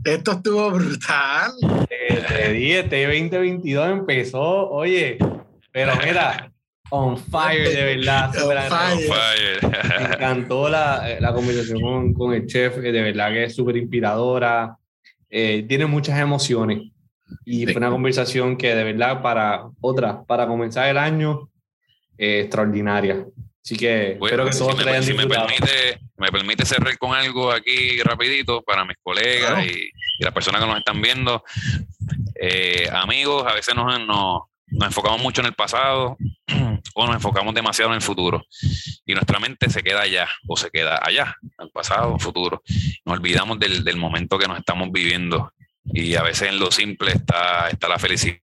esto estuvo brutal. Te dije, este 2022 empezó, oye, pero mira, on fire, de verdad. <laughs> on fire. Me encantó la, la conversación con, el chef, de verdad que es súper inspiradora. Eh, tiene muchas emociones. Y fue una conversación que de verdad para otra, para comenzar el año, eh, extraordinaria. Así que espero que todos si, me, permite, me permite cerrar con algo aquí rapidito para mis colegas y, las personas que nos están viendo. Eh, amigos, a veces nos, nos, enfocamos mucho en el pasado <clears throat> o nos enfocamos demasiado en el futuro y nuestra mente se queda allá o se queda allá, en el pasado o futuro. Nos olvidamos del, del momento que nos estamos viviendo y a veces en lo simple está, está la felicidad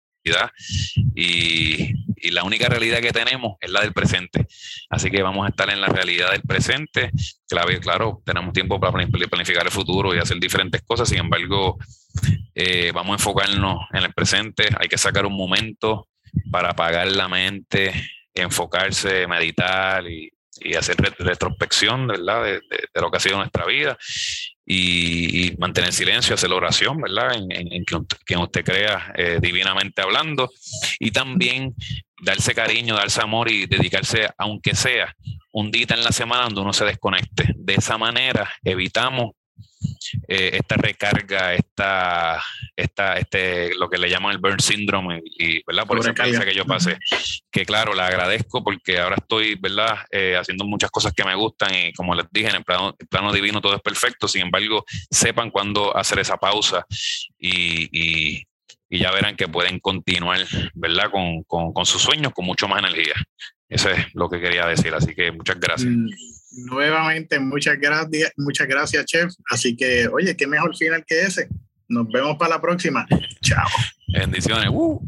y, la única realidad que tenemos es la del presente. Así que vamos a estar en la realidad del presente. Claro, claro tenemos tiempo para planificar el futuro y hacer diferentes cosas, sin embargo, eh, vamos a enfocarnos en el presente. Hay que sacar un momento para apagar la mente, enfocarse, meditar y, hacer retrospección ¿verdad? De, de, lo que ha sido nuestra vida y, mantener silencio, hacer oración, ¿verdad? En, quien usted crea eh, divinamente hablando. Y también darse cariño, darse amor y dedicarse, aunque sea un día en la semana donde uno se desconecte. De esa manera evitamos eh, esta recarga, esta, esta, este, lo que le llaman el burn syndrome, y, ¿verdad? Por esa experiencia que yo pasé, que claro, le agradezco porque ahora estoy, ¿verdad? Eh, haciendo muchas cosas que me gustan y como les dije, en el plano, plano divino todo es perfecto, sin embargo, sepan cuándo hacer esa pausa y, y, ya verán que pueden continuar, ¿verdad? Con, con, con sus sueños con mucho más energía. Eso es lo que quería decir, así que muchas gracias. Mm, nuevamente, muchas gracias, muchas gracias, chef. Así que, oye, qué mejor final que ese. Nos vemos para la próxima. Chao. Bendiciones. Uh.